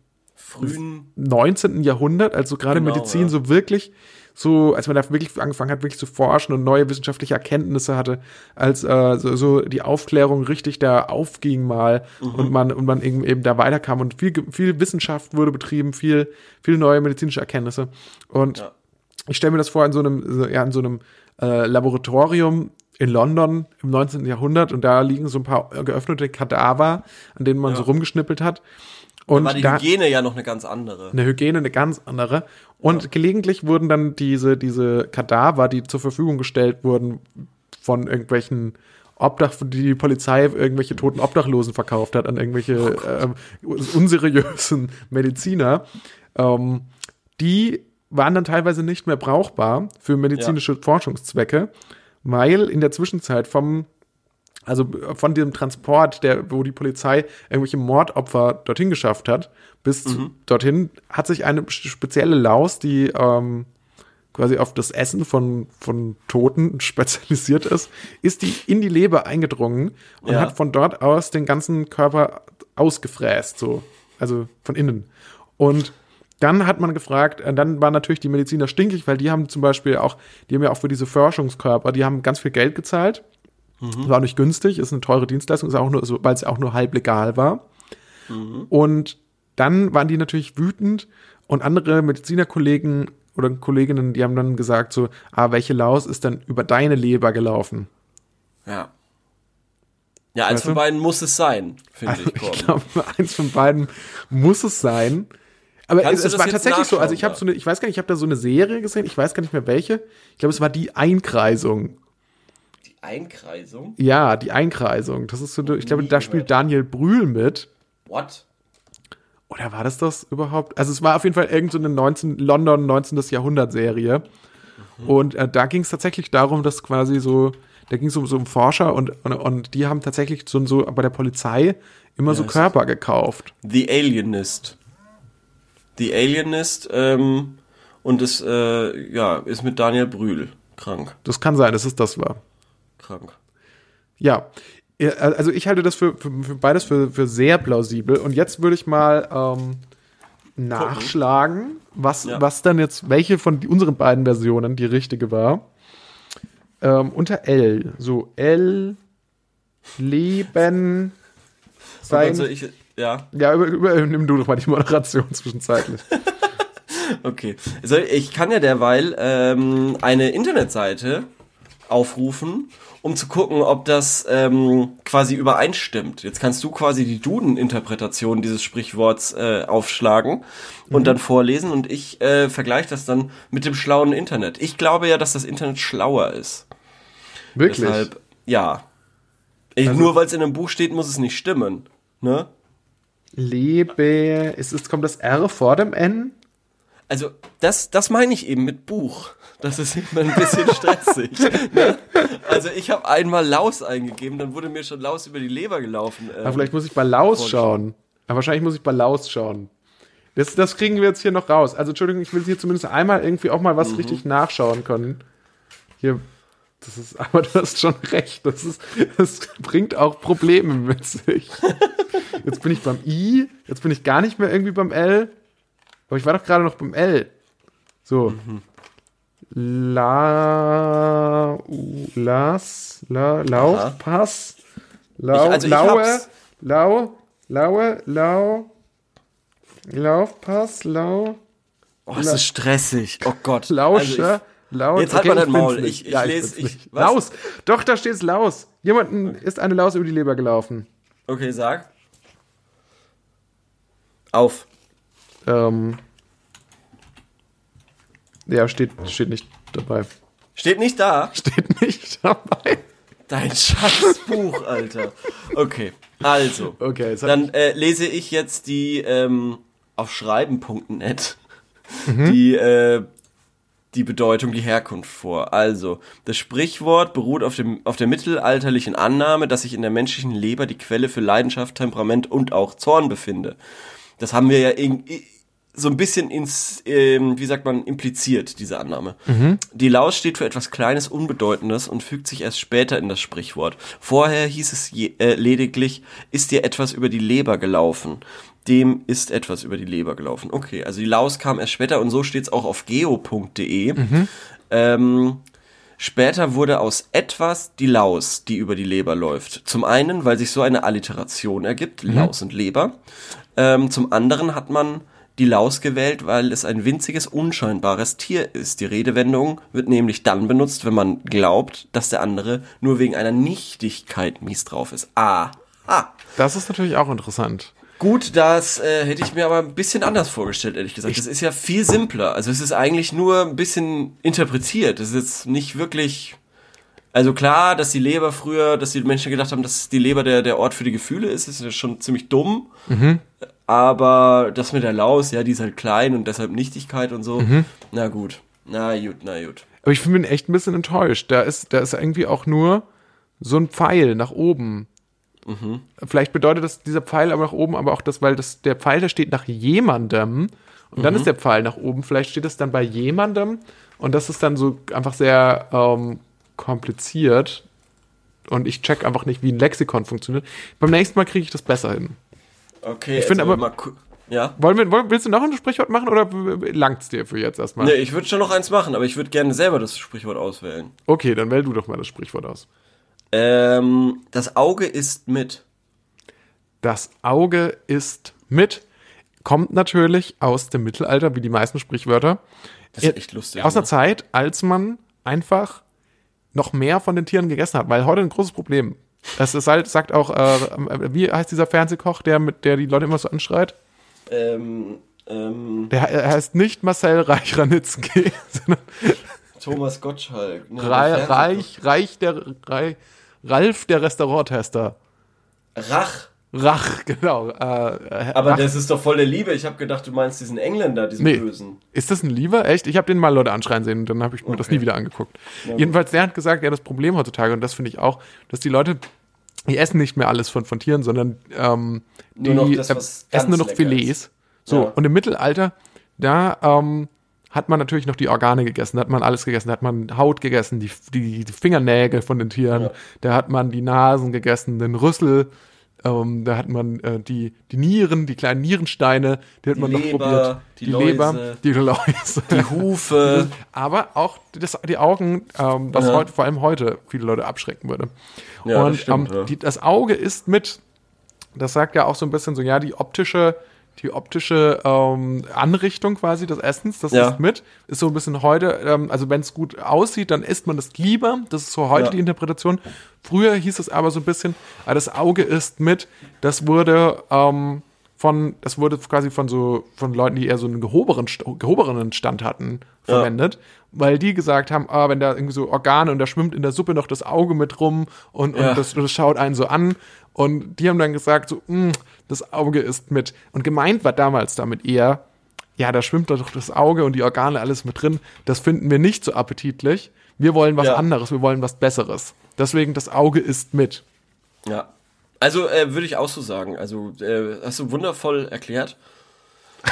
Frühen. 19. Jahrhundert, also gerade Genau, Medizin ja. so wirklich, so, als man da wirklich angefangen hat, wirklich zu forschen und neue wissenschaftliche Erkenntnisse hatte, als äh, so, so die Aufklärung richtig da aufging mal Mhm. und man und man eben, eben da weiterkam und viel, viel Wissenschaft wurde betrieben, viel, viel neue medizinische Erkenntnisse. Und Ja. ich stelle mir das vor in so einem, ja, in so einem äh, Laboratorium, in London im 19. Jahrhundert und da liegen so ein paar geöffnete Kadaver, an denen man Ja. so rumgeschnippelt hat. Und War die da, Hygiene ja noch eine ganz andere. eine Hygiene eine ganz andere. Und gelegentlich wurden dann diese, diese Kadaver, die zur Verfügung gestellt wurden von irgendwelchen Obdach, die die Polizei irgendwelche toten Obdachlosen verkauft hat an irgendwelche ähm, unseriösen Mediziner, ähm, die waren dann teilweise nicht mehr brauchbar für medizinische Forschungszwecke, weil in der Zwischenzeit vom also von dem Transport, der, wo die Polizei irgendwelche Mordopfer dorthin geschafft hat, bis zu, dorthin hat sich eine spezielle Laus, die ähm, quasi auf das Essen von, von Toten [laughs] spezialisiert ist, ist die in die Leber eingedrungen und Ja. hat von dort aus den ganzen Körper ausgefräst, so. Also von innen. Und dann hat man gefragt, äh, dann waren natürlich die Mediziner stinkig, weil die haben zum Beispiel auch, die haben ja auch für diese Forschungskörper, die haben ganz viel Geld gezahlt. War nicht günstig, ist eine teure Dienstleistung, ist auch nur, so, weil es auch nur halb legal war. Und dann waren die natürlich wütend und andere Medizinerkollegen oder Kolleginnen, die haben dann gesagt so, ah, welche Laus ist dann über deine Leber gelaufen? Ja. Ja, eins Weißt von beiden muss es sein, finde ich. Ich Gordon. glaube, [laughs] eins von beiden muss es sein. Aber Kannst es, es war tatsächlich so, also ich habe so eine, ich weiß gar nicht, ich habe da so eine Serie gesehen, ich weiß gar nicht mehr welche. Ich glaube, es war die Einkreisung. Einkreisung? Ja, die Einkreisung. Das ist so, ich glaube, da spielt Daniel Brühl mit. What? Oder war das das überhaupt? Also es war auf jeden Fall irgend so eine 19, London 19. Jahrhundert Serie. Und äh, da ging es tatsächlich darum, dass quasi so, da ging es um so um Forscher und, und, und die haben tatsächlich so, so bei der Polizei immer so ist Körper gekauft. The Alienist. The Alienist, ähm, und es, äh, ja, ist mit Daniel Brühl krank. Das kann sein, dass es das war. Krank. Ja. Also ich halte das für, für, für beides für, für sehr plausibel. Und jetzt würde ich mal ähm, nachschlagen, was, Ja. was dann jetzt, welche von unseren beiden Versionen die richtige war. Ähm, unter L. So, L, Leben, sein. Also ich, ja, ja, über, über, nimm du doch mal die Moderation zwischenzeitlich. [laughs] okay. Also ich kann ja derweil ähm, eine Internetseite aufrufen, um zu gucken, ob das ähm, quasi übereinstimmt. Jetzt kannst du quasi die Duden-Interpretation dieses Sprichworts äh, aufschlagen und dann vorlesen und ich äh, vergleiche das dann mit dem schlauen Internet. Ich glaube ja, dass das Internet schlauer ist. Wirklich. Deshalb, ja. Ich, Also- nur weil es in einem Buch steht, muss es nicht stimmen. Ne? Lebe, ist, es kommt das R vor dem N? Also, das, das meine ich eben mit Buch. Das ist immer ein bisschen [laughs] stressig. ne? Also, ich habe einmal Laus eingegeben, dann wurde mir schon Laus über die Leber gelaufen. Ähm, Aber vielleicht muss ich bei Laus schauen. Aber wahrscheinlich muss ich bei Laus schauen. Das, das kriegen wir jetzt hier noch raus. Also, Entschuldigung, ich will hier zumindest einmal irgendwie auch mal was Mhm. richtig nachschauen können. Hier, das ist, [laughs] aber du hast schon recht. Das, ist, das bringt auch Probleme mit sich. Jetzt bin ich beim I, jetzt bin ich gar nicht mehr irgendwie beim L. Aber ich war doch gerade noch beim L. So. Mhm. La, las, la, Lauf, Aha. Pass, lau, Ich- also ich laue, hab's. lau, laue, lau, Laufpass, lau, oh, es ist stressig. Oh Gott. Lauscher, Also laut. Jetzt halt mal dein bin's Maul. nicht. Ich- ich ja, lese- ich- nicht. was? Laus. Doch, da steht's Laus. Jemanden ist eine Laus über die Leber gelaufen. ich, okay, sag. Auf. Ähm, ja, steht, steht nicht dabei. Steht nicht da. [laughs] Steht nicht dabei. Dein scheiß Buch, Alter. Okay, also. Okay, Dann äh, lese ich jetzt die ähm, auf schreiben.net Mhm. die, äh, die Bedeutung, die Herkunft vor. Also, das Sprichwort beruht auf, dem, auf der mittelalterlichen Annahme, dass sich in der menschlichen Leber die Quelle für Leidenschaft, Temperament und auch Zorn befinde. Das haben wir ja in, so ein bisschen ins, ähm, wie sagt man, impliziert, diese Annahme. Die Laus steht für etwas Kleines, Unbedeutendes und fügt sich erst später in das Sprichwort. Vorher hieß es je, äh, lediglich, ist dir etwas über die Leber gelaufen. Dem ist etwas über die Leber gelaufen. Okay, also die Laus kam erst später und so steht's auch auf geo.de. Ähm, Später wurde aus etwas die Laus, die über die Leber läuft. Zum einen, weil sich so eine Alliteration ergibt, Laus und Leber. Ähm, zum anderen hat man die Laus gewählt, weil es ein winziges, unscheinbares Tier ist. Die Redewendung wird nämlich dann benutzt, wenn man glaubt, dass der andere nur wegen einer Nichtigkeit mies drauf ist. Ah. Ah. Das ist natürlich auch interessant. Gut, das äh, hätte ich mir aber ein bisschen anders vorgestellt, ehrlich gesagt. das ist ja viel simpler. Also es ist eigentlich nur ein bisschen interpretiert. Es ist jetzt nicht wirklich. Also klar, dass die Leber früher, dass die Menschen gedacht haben, dass die Leber der, der Ort für die Gefühle ist, ist ja schon ziemlich dumm. Aber das mit der Laus, ja, die ist halt klein und deshalb Nichtigkeit und so. Na gut. Na gut, na gut. Aber ich bin echt ein bisschen enttäuscht. Da ist, da ist irgendwie auch nur so ein Pfeil nach oben. Vielleicht bedeutet das dieser Pfeil aber nach oben, aber auch das, weil das, der Pfeil, der steht nach jemandem und dann ist der Pfeil nach oben. Vielleicht steht es dann bei jemandem und das ist dann so einfach sehr ähm, kompliziert und ich check einfach nicht, wie ein Lexikon funktioniert. Beim nächsten Mal kriege ich das besser hin. Okay, Ich finde jetzt aber- ja. Wollen wir, wollen, willst du noch ein Sprichwort machen oder langt's dir für jetzt erstmal? Nee, ich würde schon noch eins machen, aber ich würde gerne selber das Sprichwort auswählen. Okay, dann wähl du doch mal das Sprichwort aus. Ähm, das Auge ist mit. Das Auge ist mit. Kommt natürlich aus dem Mittelalter, wie die meisten Sprichwörter. Das ist echt lustig. Aus einer ne? Zeit, als man einfach noch mehr von den Tieren gegessen hat, weil heute ein großes Problem. Das ist halt, sagt auch, äh, wie heißt dieser Fernsehkoch, der mit der die Leute immer so anschreit? Ähm, ähm, Der he- er heißt nicht Marcel Reich-Ranitzky, [laughs] sondern Thomas Gottschalk. Ne, Reich, Reich der Reich, Ralf der Restauranttester. Rach. Rach, genau. Äh, äh, Aber Rach. das ist doch voll der Liebe. Ich habe gedacht, du meinst diesen Engländer, diesen Nee. Bösen. Ist das ein Lieber? Echt? Ich habe den mal Leute anschreien sehen und dann habe ich mir das Okay. nie wieder angeguckt. Jedenfalls, der hat gesagt, ja, das Problem heutzutage, und das finde ich auch, dass die Leute, die essen nicht mehr alles von, von Tieren, sondern ähm, die das, äh, essen nur noch Filets. ist. So, Ja. und im Mittelalter, da ähm, hat man natürlich noch die Organe gegessen, da hat man alles gegessen, da hat man Haut gegessen, die, die, die Fingernägel von den Tieren, Ja. da hat man die Nasen gegessen, den Rüssel, ähm, da hat man äh, die, die Nieren, die kleinen Nierensteine, die hat Die man noch Leber, probiert. die Leber, Läuse. die Läuse. Die Hufe. [laughs] Aber auch das, die Augen, ähm, was Ja. heute, vor allem heute viele Leute abschrecken würde. Ja, und das stimmt, ähm, ja. die, das Auge ist mit, das sagt ja auch so ein bisschen so, ja, die optische, die optische ähm, Anrichtung quasi des Essens, das Ja. ist mit, ist so ein bisschen heute, ähm, also wenn es gut aussieht, dann isst man das lieber, das ist so heute Ja. die Interpretation. Früher hieß es aber so ein bisschen, ah, das Auge ist mit, das wurde ähm, von, das wurde quasi von so, von Leuten, die eher so einen gehobenen, gehobenen Stand hatten, verwendet, weil die gesagt haben, ah, wenn da irgendwie so Organe und da schwimmt in der Suppe noch das Auge mit rum und, und Ja. das, das schaut einen so an. Und die haben dann gesagt, so, "Mm, das Auge ist mit. Und gemeint war damals damit eher, ja, da schwimmt doch das Auge und die Organe alles mit drin. Das finden wir nicht so appetitlich. Wir wollen was Ja. anderes, wir wollen was Besseres. Deswegen das Auge ist mit. Ja. Also äh, würde ich auch so sagen. Also äh, hast du wundervoll erklärt. [laughs]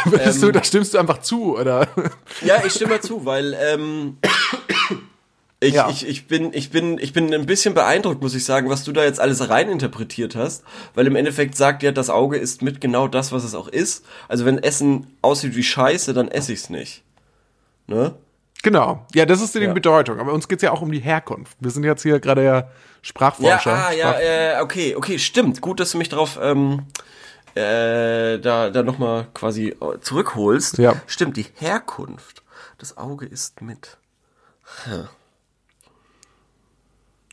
Ähm. du, da stimmst du einfach zu, oder? [laughs] Ja, ich stimme zu, weil ähm, [coughs] ich, Ja. ich, ich, bin, ich, bin, ich bin ein bisschen beeindruckt, muss ich sagen, was du da jetzt alles reininterpretiert hast. Weil im Endeffekt sagt ja, das Auge ist mit genau das, was es auch ist. Also wenn Essen aussieht wie Scheiße, dann esse ich's nicht. Ne? Genau. Ja, das ist die Ja. Bedeutung. Aber uns geht's ja auch um die Herkunft. Wir sind jetzt hier gerade ja Ja, Sprachforscher. ah, ja, äh, okay, okay, stimmt. Gut, dass du mich drauf ähm, äh, da, da nochmal quasi äh, zurückholst. Ja. Stimmt, die Herkunft. Das Auge ist mit. Hm.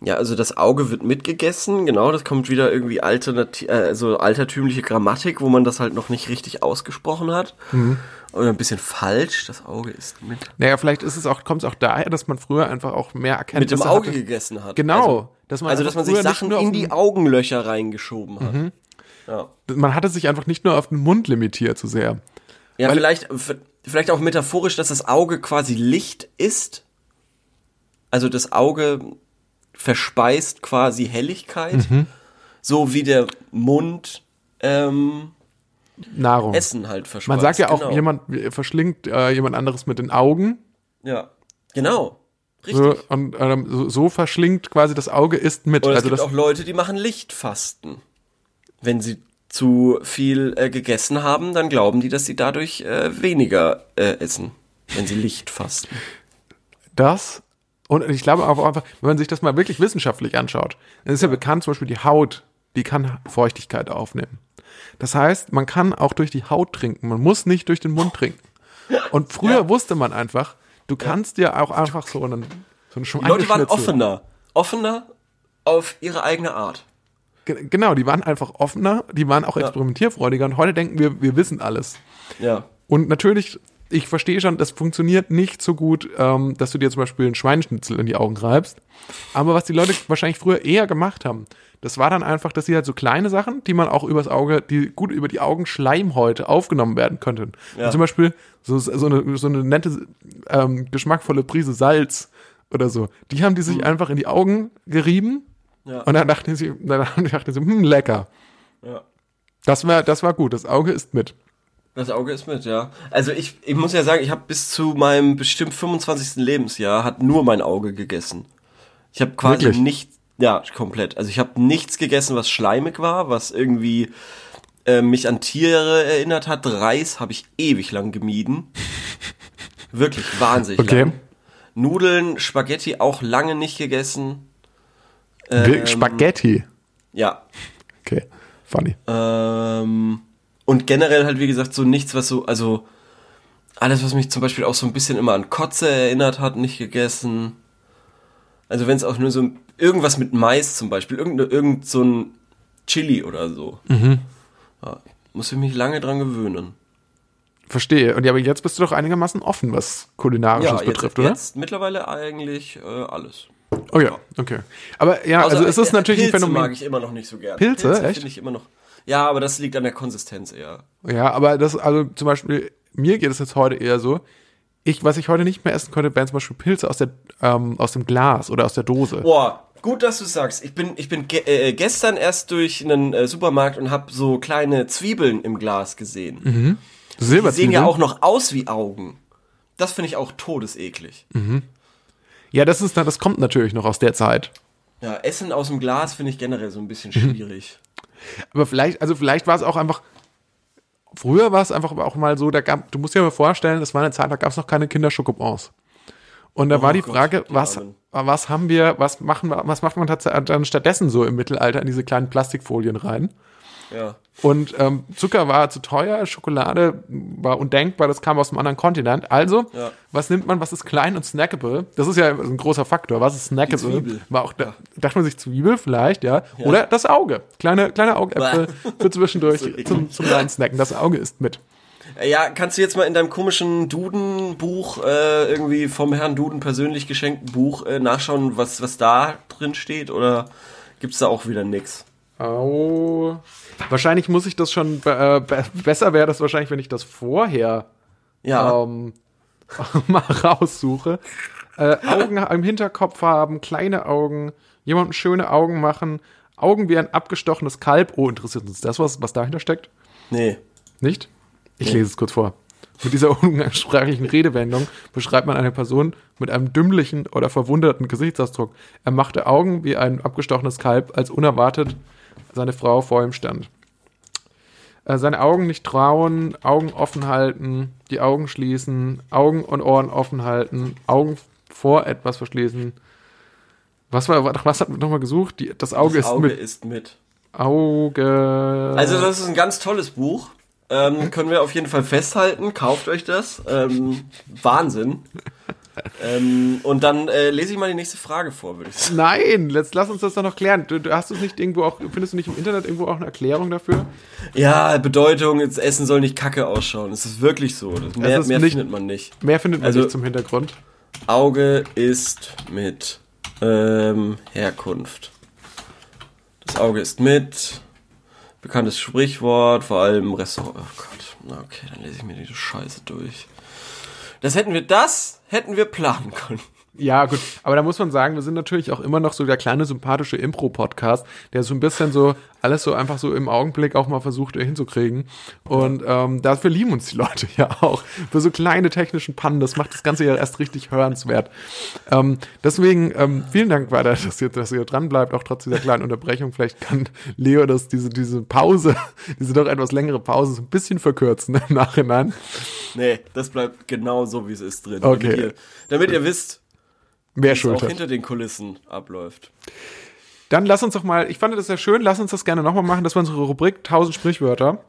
Ja, also das Auge wird mitgegessen, genau, das kommt wieder irgendwie alternati äh, also altertümliche Grammatik, wo man das halt noch nicht richtig ausgesprochen hat. Mhm. Oder ein bisschen falsch, das Auge ist mit. Naja, vielleicht ist es auch, kommt es auch daher, dass man früher einfach auch mehr Mit Erkenntnisse dem Auge hatte. gegessen hat. Genau. Also, dass man also dass man sich Sachen in die Augenlöcher reingeschoben hat. Ja. man hatte sich einfach nicht nur auf den Mund limitiert zu sehr. Ja, Weil- vielleicht, vielleicht auch metaphorisch, dass das Auge quasi Licht ist. Also das Auge verspeist quasi Helligkeit. Mhm. So wie der Mund ähm, Nahrung. Essen halt verspeist. man sagt ja auch, genau. jemand verschlingt äh, jemand anderes mit den Augen. Ja, genau. Richtig. So, und ähm, so, so verschlingt quasi das Auge ist mit. Oder es also gibt das, auch Leute, die machen Lichtfasten. Wenn sie zu viel äh, gegessen haben, dann glauben die, dass sie dadurch äh, weniger äh, essen. Wenn sie Licht fasten. das und ich glaube auch einfach, wenn man sich das mal wirklich wissenschaftlich anschaut, dann ist ja bekannt zum Beispiel die Haut die kann Feuchtigkeit aufnehmen. Das heißt, man kann auch durch die Haut trinken. Man muss nicht durch den Mund trinken. Und früher Ja. wusste man einfach, du kannst dir auch einfach so einen, so einen Die Leute waren offener. Offener auf ihre eigene Art. Ge- Genau, die waren einfach offener, die waren auch experimentierfreudiger und heute denken wir, wir wissen alles. Ja. Und natürlich, ich verstehe schon, das funktioniert nicht so gut, ähm, dass du dir zum Beispiel einen Schweineschnitzel in die Augen reibst. Aber was die Leute wahrscheinlich früher eher gemacht haben, das war dann einfach, dass sie halt so kleine Sachen, die man auch übers Auge, die gut über die Augenschleimhäute aufgenommen werden könnten. Ja. Zum Beispiel so, so, eine, so eine nette, ähm, geschmackvolle Prise Salz oder so. Die haben die sich einfach in die Augen gerieben Mhm. Ja. und dann dachten sie, dann [laughs] dachten sie, hm, lecker. ja. Das war, das war gut. Das Auge ist mit. Das Auge ist mit, ja. Also ich, ich muss ja sagen, ich habe bis zu meinem bestimmt 25. Lebensjahr hat nur mein Auge gegessen. Ich habe quasi Wirklich? nicht, ja, komplett. Also ich habe nichts gegessen, was schleimig war, was irgendwie äh, mich an Tiere erinnert hat. Reis habe ich ewig lang gemieden. [laughs] Wirklich wahnsinnig Okay. lang. Nudeln, Spaghetti auch lange nicht gegessen. Ähm, Spaghetti. Ja, Okay, funny. Ähm, und generell halt, wie gesagt, so nichts, was so, also alles, was mich zum Beispiel auch so ein bisschen immer an Kotze erinnert hat, nicht gegessen. Also wenn es auch nur so ein, irgendwas mit Mais zum Beispiel, irgend, irgend so ein Chili oder so. Ja, muss ich mich lange dran gewöhnen. Verstehe. Und ja, aber jetzt bist du doch einigermaßen offen, was Kulinarisches Ja, jetzt, betrifft, oder? jetzt mittlerweile eigentlich äh, alles. Oh ja, okay. Aber ja, Außer, also es ist natürlich ein Pilze Phänomen. mag ich immer noch nicht so gern. Pilze? Echt? finde ich immer noch. Ja, aber das liegt an der Konsistenz eher. Ja, aber das, also zum Beispiel, mir geht es jetzt heute eher so, ich, was ich heute nicht mehr essen konnte, wären zum Beispiel Pilze aus der, ähm, aus dem Glas oder aus der Dose. Boah, gut, dass du sagst. Ich bin, ich bin ge äh, gestern erst durch einen äh, Supermarkt und habe so kleine Zwiebeln im Glas gesehen. Die sehen ja auch noch aus wie Augen. Das finde ich auch todeseklig. Ja, das ist, das kommt natürlich noch aus der Zeit. Ja, Essen aus dem Glas finde ich generell so ein bisschen schwierig. [laughs] Aber vielleicht, also vielleicht war es auch einfach, früher war es einfach auch mal so, da gab, du musst dir mal vorstellen, das war eine Zeit, da gab es noch keine Kinderschokobons. Und da war die Gott, Frage, was, was haben wir, was machen wir, was macht man dann stattdessen so im Mittelalter in diese kleinen Plastikfolien rein? Ja. Und ähm, Zucker war zu teuer, Schokolade war undenkbar, das kam aus einem anderen Kontinent. Also, Ja. was nimmt man, was ist klein und snackable? Das ist ja ein großer Faktor. Was ist snackable? Zwiebel. War auch, da, dachte man sich Zwiebel vielleicht, ja. Oder das Auge. Kleine, kleine Augäpfel [laughs] für zwischendurch [laughs] So zum, zum rein snacken. Das Auge ist mit. Ja, kannst du jetzt mal in deinem komischen Duden-Buch, äh, irgendwie vom Herrn Duden persönlich geschenkten Buch, äh, nachschauen, was, was da drin steht? Oder gibt's da auch wieder nix? Au. Wahrscheinlich muss ich das schon, äh, be besser wäre das wahrscheinlich, wenn ich das vorher Ja. ähm, [laughs] mal raussuche. Äh, Augen im Hinterkopf haben, kleine Augen, jemandem schöne Augen machen, Augen wie ein abgestochenes Kalb. Oh, interessiert uns das, was, was dahinter steckt? Nee. Nicht? Ich lese es kurz vor. Mit dieser [laughs] umgangssprachlichen Redewendung beschreibt man eine Person mit einem dümmlichen oder verwunderten Gesichtsausdruck. Er machte Augen wie ein abgestochenes Kalb, als unerwartet seine Frau vor ihm stand. Äh, Seine Augen nicht trauen, Augen offen halten, die Augen schließen, Augen und Ohren offen halten, Augen vor etwas verschließen. Was war, was hat man nochmal gesucht? Die, das Auge Das ist Auge mit ist mit. Auge. Also das ist ein ganz tolles Buch. Ähm, können wir auf jeden Fall festhalten. Kauft euch das. Ähm, Wahnsinn. Ähm, und dann äh, lese ich mal die nächste Frage vor, würde ich sagen. Nein, let's, lass uns das doch noch klären. Du, du hast es nicht irgendwo auch, findest du nicht im Internet irgendwo auch eine Erklärung dafür? Ja, Bedeutung, das Essen soll nicht kacke ausschauen. Es ist wirklich so. Das, mehr mehr nicht- findet man nicht. Mehr findet man Also- nicht zum Hintergrund. Auge ist mit ähm, Herkunft. Das Auge ist mit. Bekanntes Sprichwort, vor allem Restaurant. Oh Gott. Okay, dann lese ich mir diese Scheiße durch. Das hätten wir, das hätten wir planen können. Ja, gut. Aber da muss man sagen, wir sind natürlich auch immer noch so der kleine sympathische Impro-Podcast, der so ein bisschen so alles so einfach so im Augenblick auch mal versucht hinzukriegen. Und ähm, dafür lieben uns die Leute ja auch. Für so kleine technischen Pannen, das macht das Ganze ja erst richtig hörenswert. Ähm, deswegen ähm, vielen Dank weiter, dass ihr, dass ihr dran bleibt, auch trotz dieser kleinen Unterbrechung. Vielleicht kann Leo das, diese, diese Pause, [laughs] diese doch etwas längere Pause so ein bisschen verkürzen im Nachhinein. Nee, das bleibt genau so, wie es ist drin. Okay. Damit ihr, damit ihr wisst, Wer schuld auch hat. hinter den Kulissen abläuft. Dann lass uns doch mal, ich fand das sehr schön, lass uns das gerne nochmal machen. Das war unsere Rubrik 1000 Sprichwörter.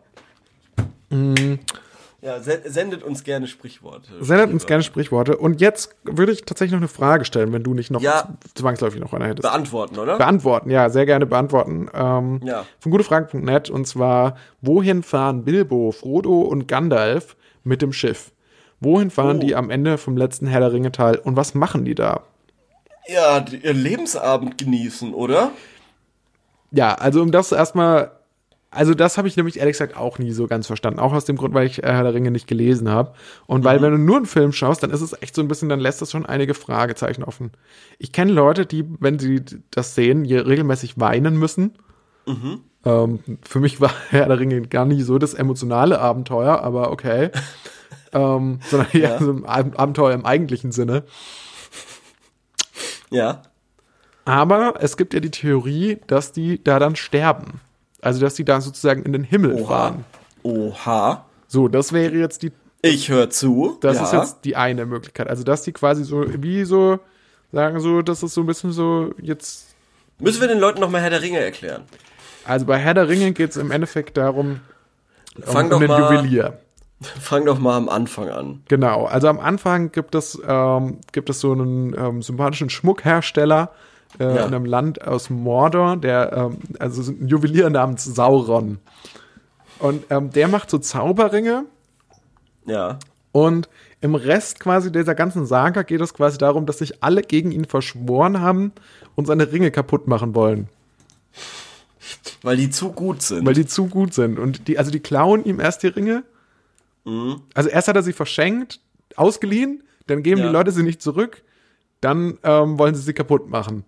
Ja, se- sendet uns gerne Sprichworte. Sendet uns gerne Sprichworte. Und jetzt würde ich tatsächlich noch eine Frage stellen, wenn du nicht noch Ja. zwangsläufig noch eine hättest. beantworten, oder? Beantworten, ja, sehr gerne beantworten. Ähm, Ja. Von gutefragen.net und zwar, wohin fahren Bilbo, Frodo und Gandalf mit dem Schiff? Wohin fahren Oh. die am Ende vom letzten Herr der Ringe Teil und was machen die da? ja, ihr Lebensabend genießen, oder? Ja, also um das erstmal, also das habe ich nämlich ehrlich gesagt auch nie so ganz verstanden. Auch aus dem Grund, weil ich äh, Herr der Ringe nicht gelesen habe. Und weil, wenn du nur einen Film schaust, dann ist es echt so ein bisschen, dann lässt das schon einige Fragezeichen offen. Ich kenne Leute, die, wenn sie das sehen, hier regelmäßig weinen müssen. Ähm, für mich war [laughs] Herr der Ringe gar nicht so das emotionale Abenteuer, aber okay. [laughs] ähm, sondern eher Ja. so ein Ab- Abenteuer im eigentlichen Sinne. Ja. Aber es gibt ja die Theorie, dass die da dann sterben. Also, dass die da sozusagen in den Himmel Oha. fahren. Oha. So, das wäre jetzt die, Ich höre zu. das ja. ist jetzt die eine Möglichkeit. Also, dass die quasi so, wie so, sagen so, das ist so ein bisschen so jetzt, Müssen wir den Leuten nochmal Herr der Ringe erklären? Also bei Herr der Ringe geht es im Endeffekt darum, Fang um, doch den mal- Juwelier. [laughs] Fang doch mal am Anfang an. Genau, also am Anfang gibt es, ähm, gibt es so einen ähm, sympathischen Schmuckhersteller äh, Ja. in einem Land aus Mordor, der, ähm, also so ein Juwelier namens Sauron. Und ähm, der macht so Zauberringe Ja. und im Rest quasi dieser ganzen Saga geht es quasi darum, dass sich alle gegen ihn verschworen haben und seine Ringe kaputt machen wollen, Weil die zu gut sind. weil die zu gut sind. Und die, also die klauen ihm erst die Ringe. Mhm. Also erst hat er sie verschenkt, ausgeliehen, dann geben Ja. die Leute sie nicht zurück, dann ähm, wollen sie sie kaputt machen.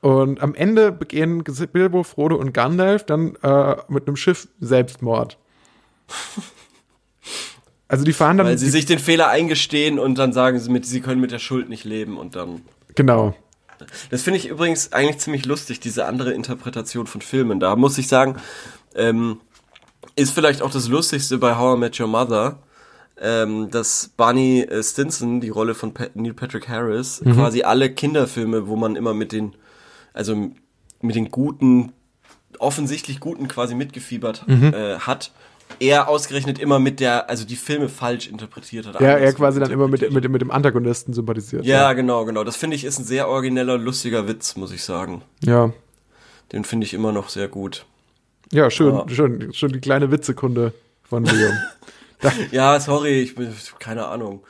Und am Ende begehen Bilbo, Frodo und Gandalf dann äh, mit einem Schiff Selbstmord. [laughs] Also die fahren dann weil sie sich den Fehler eingestehen und dann sagen sie mit, sie können mit der Schuld nicht leben und dann. genau. Das finde ich übrigens eigentlich ziemlich lustig, diese andere Interpretation von Filmen. Da muss ich sagen, ähm, ist vielleicht auch das Lustigste bei How I Met Your Mother, ähm, dass Barney äh, Stinson, die Rolle von Pa- Neil Patrick Harris, quasi alle Kinderfilme, wo man immer mit den, also mit den guten, offensichtlich guten quasi mitgefiebert äh, hat, er ausgerechnet immer mit der, also die Filme falsch interpretiert hat. Ja, er quasi dann immer mit, mit, mit dem Antagonisten sympathisiert. ja, genau, genau. Das finde ich ist ein sehr origineller, lustiger Witz, muss ich sagen. Ja, Den finde ich immer noch sehr gut. ja schön, Ja. schön, schon die kleine Witzekunde von Leon. [laughs] Ja, sorry, ich bin keine Ahnung.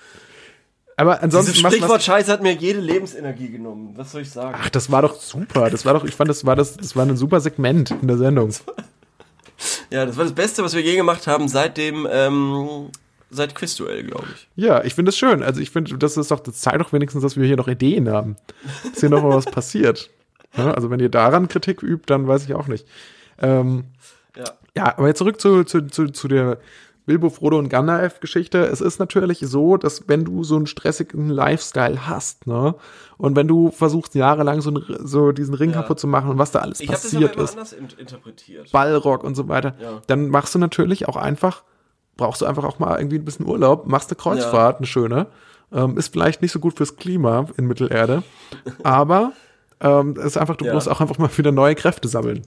Aber ansonsten Dieses Sprichwort Scheiß hat mir jede Lebensenergie genommen. Was soll ich sagen? Ach, das war doch super. Das war doch, ich fand, das war das, das war ein super Segment in der Sendung. [laughs] Ja, das war das Beste, was wir je gemacht haben seit dem ähm, seit Quizduell, glaube ich. Ja, ich finde es schön. Also ich finde, das ist doch, das zeigt doch wenigstens, dass wir hier noch Ideen haben. Dass hier noch mal was passiert. [laughs] Ja, also wenn ihr daran Kritik übt, dann weiß ich auch nicht. Ähm, Ja. ja, aber jetzt zurück zu, zu, zu, zu der Bilbo, Frodo und Gandalf-Geschichte. Es ist natürlich so, dass wenn du so einen stressigen Lifestyle hast, ne, und wenn du versuchst jahrelang so, einen- so diesen Ring Ja. kaputt zu machen und was da alles Ich habe das aber passiert ist, anders in interpretiert. Ballrock und so weiter, Ja. dann machst du natürlich auch einfach, brauchst du einfach auch mal irgendwie ein bisschen Urlaub, machst eine Kreuzfahrt, eine schöne, ähm, ist vielleicht nicht so gut fürs Klima in Mittelerde, [laughs] aber ähm, es ist einfach, du Ja. musst auch einfach mal wieder neue Kräfte sammeln.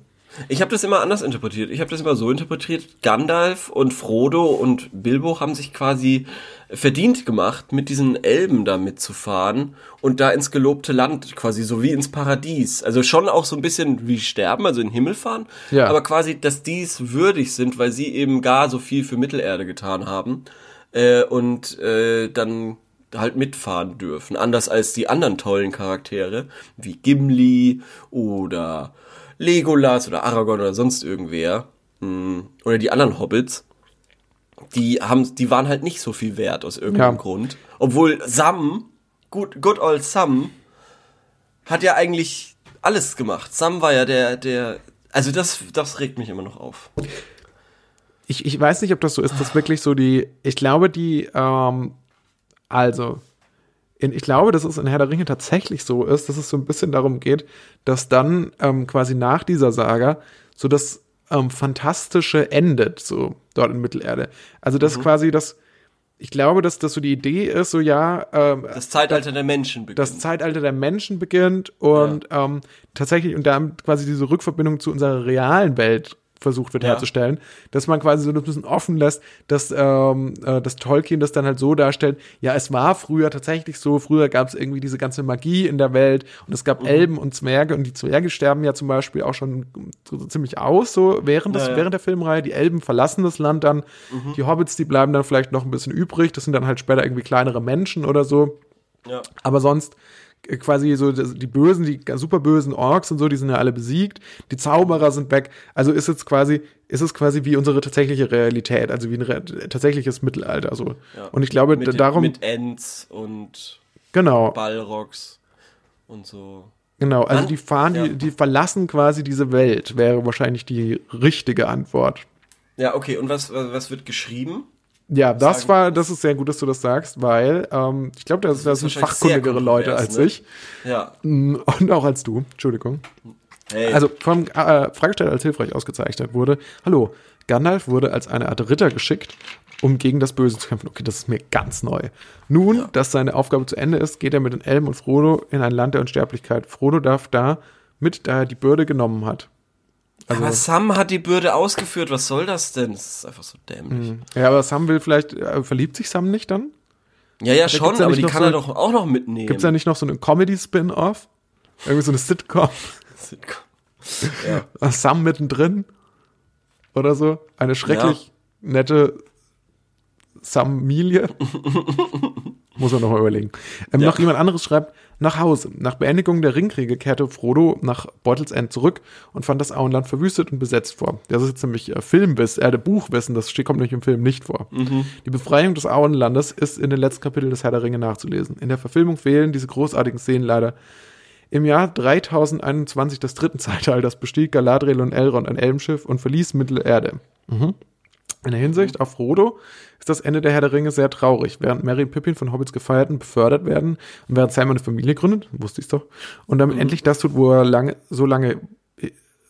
Ich habe das immer anders interpretiert. Ich habe das immer so interpretiert, Gandalf und Frodo und Bilbo haben sich quasi verdient gemacht, mit diesen Elben da mitzufahren und da ins gelobte Land, quasi so wie ins Paradies. Also schon auch so ein bisschen wie sterben, also in den Himmel fahren, Ja. aber quasi, dass dies würdig sind, weil sie eben gar so viel für Mittelerde getan haben äh, und äh, dann halt mitfahren dürfen. Anders als die anderen tollen Charaktere, wie Gimli oder Legolas oder Aragorn oder sonst irgendwer. mh, Oder die anderen Hobbits. Die haben, die waren halt nicht so viel wert aus irgendeinem Ja. Grund. Obwohl Sam, good, good old Sam, hat ja eigentlich alles gemacht. Sam war ja der, der, also das, das regt mich immer noch auf. Ich, ich weiß nicht, ob das so ist, dass wirklich so die, ich glaube, die, ähm, also, in, ich glaube, dass es in Herr der Ringe tatsächlich so ist, dass es so ein bisschen darum geht, dass dann ähm, quasi nach dieser Saga so das ähm, Fantastische endet, so dort in Mittelerde. Also, dass quasi das, ich glaube, dass das so die Idee ist, so ja, ähm, Das Zeitalter der Menschen beginnt. das Zeitalter der Menschen beginnt und ähm, tatsächlich und da quasi diese Rückverbindung zu unserer realen Welt versucht wird Ja. herzustellen, dass man quasi so ein bisschen offen lässt, dass, ähm, äh, dass Tolkien das dann halt so darstellt, ja, es war früher tatsächlich so, früher gab es irgendwie diese ganze Magie in der Welt und es Mhm. gab Elben und Zwerge und die Zwerge sterben ja zum Beispiel auch schon so ziemlich aus, so während, des, Ja, ja. während der Filmreihe, die Elben verlassen das Land dann, Mhm. die Hobbits, die bleiben dann vielleicht noch ein bisschen übrig, das sind dann halt später irgendwie kleinere Menschen oder so, aber sonst quasi so die bösen, die super bösen Orks und so, die sind ja alle besiegt. Die Zauberer sind weg. Also ist es quasi, ist es quasi wie unsere tatsächliche Realität, also wie ein re tatsächliches Mittelalter so. Ja. Und ich glaube, mit, darum Mit Ents und genau, Balrogs und so. genau. Also Mann, die fahren, ja. die, die verlassen quasi diese Welt. Wäre wahrscheinlich die richtige Antwort. Ja, okay. Und was was wird geschrieben? Ja, das Sagen- war, das ist sehr gut, dass du das sagst, weil ähm, ich glaube, das, das sind fachkundigere Leute als ne? ich Ja. Mm, und auch als du. Entschuldigung. Hey. Also vom äh, Fragesteller als hilfreich ausgezeichnet wurde. Hallo, Gandalf wurde als eine Art Ritter geschickt, um gegen das Böse zu kämpfen. Okay, das ist mir ganz neu. Nun, dass seine Aufgabe zu Ende ist, geht er mit den Elben und Frodo in ein Land der Unsterblichkeit. Frodo darf da mit, da er die Bürde genommen hat. Also, aber Sam hat die Bürde ausgeführt. Was soll das denn? Das ist einfach so dämlich. Ja, aber Sam will vielleicht, äh, verliebt sich Sam nicht dann? Ja, ja, gibt's schon, ja aber die kann so- er doch auch noch mitnehmen. Gibt es da nicht noch so eine Comedy-Spin-Off? Irgendwie so eine Sitcom? [laughs] ja. [laughs] Sam mittendrin? Oder so? Eine schrecklich nette Samilie? [laughs] Muss man nochmal überlegen. Ähm, Ja. Noch jemand anderes schreibt, nach Hause. Nach Beendigung der Ringkriege kehrte Frodo nach Beutelsend zurück und fand das Auenland verwüstet und besetzt vor. Das ist jetzt nämlich äh, Filmwissen, äh, Buchwissen, das kommt nämlich im Film nicht vor. Die Befreiung des Auenlandes ist in den letzten Kapiteln des Herr der Ringe nachzulesen. In der Verfilmung fehlen diese großartigen Szenen leider. Im Jahr 3021 des dritten Zeitalters bestieg Galadriel und Elrond ein Elbenschiff und verließ Mittelerde. Mhm. In der Hinsicht auf Frodo ist das Ende der Herr der Ringe sehr traurig. Während Merry und Pippin von Hobbits gefeiert und befördert werden und während Sam eine Familie gründet, wusste ich's doch, und damit endlich das tut, wo er lange, so lange,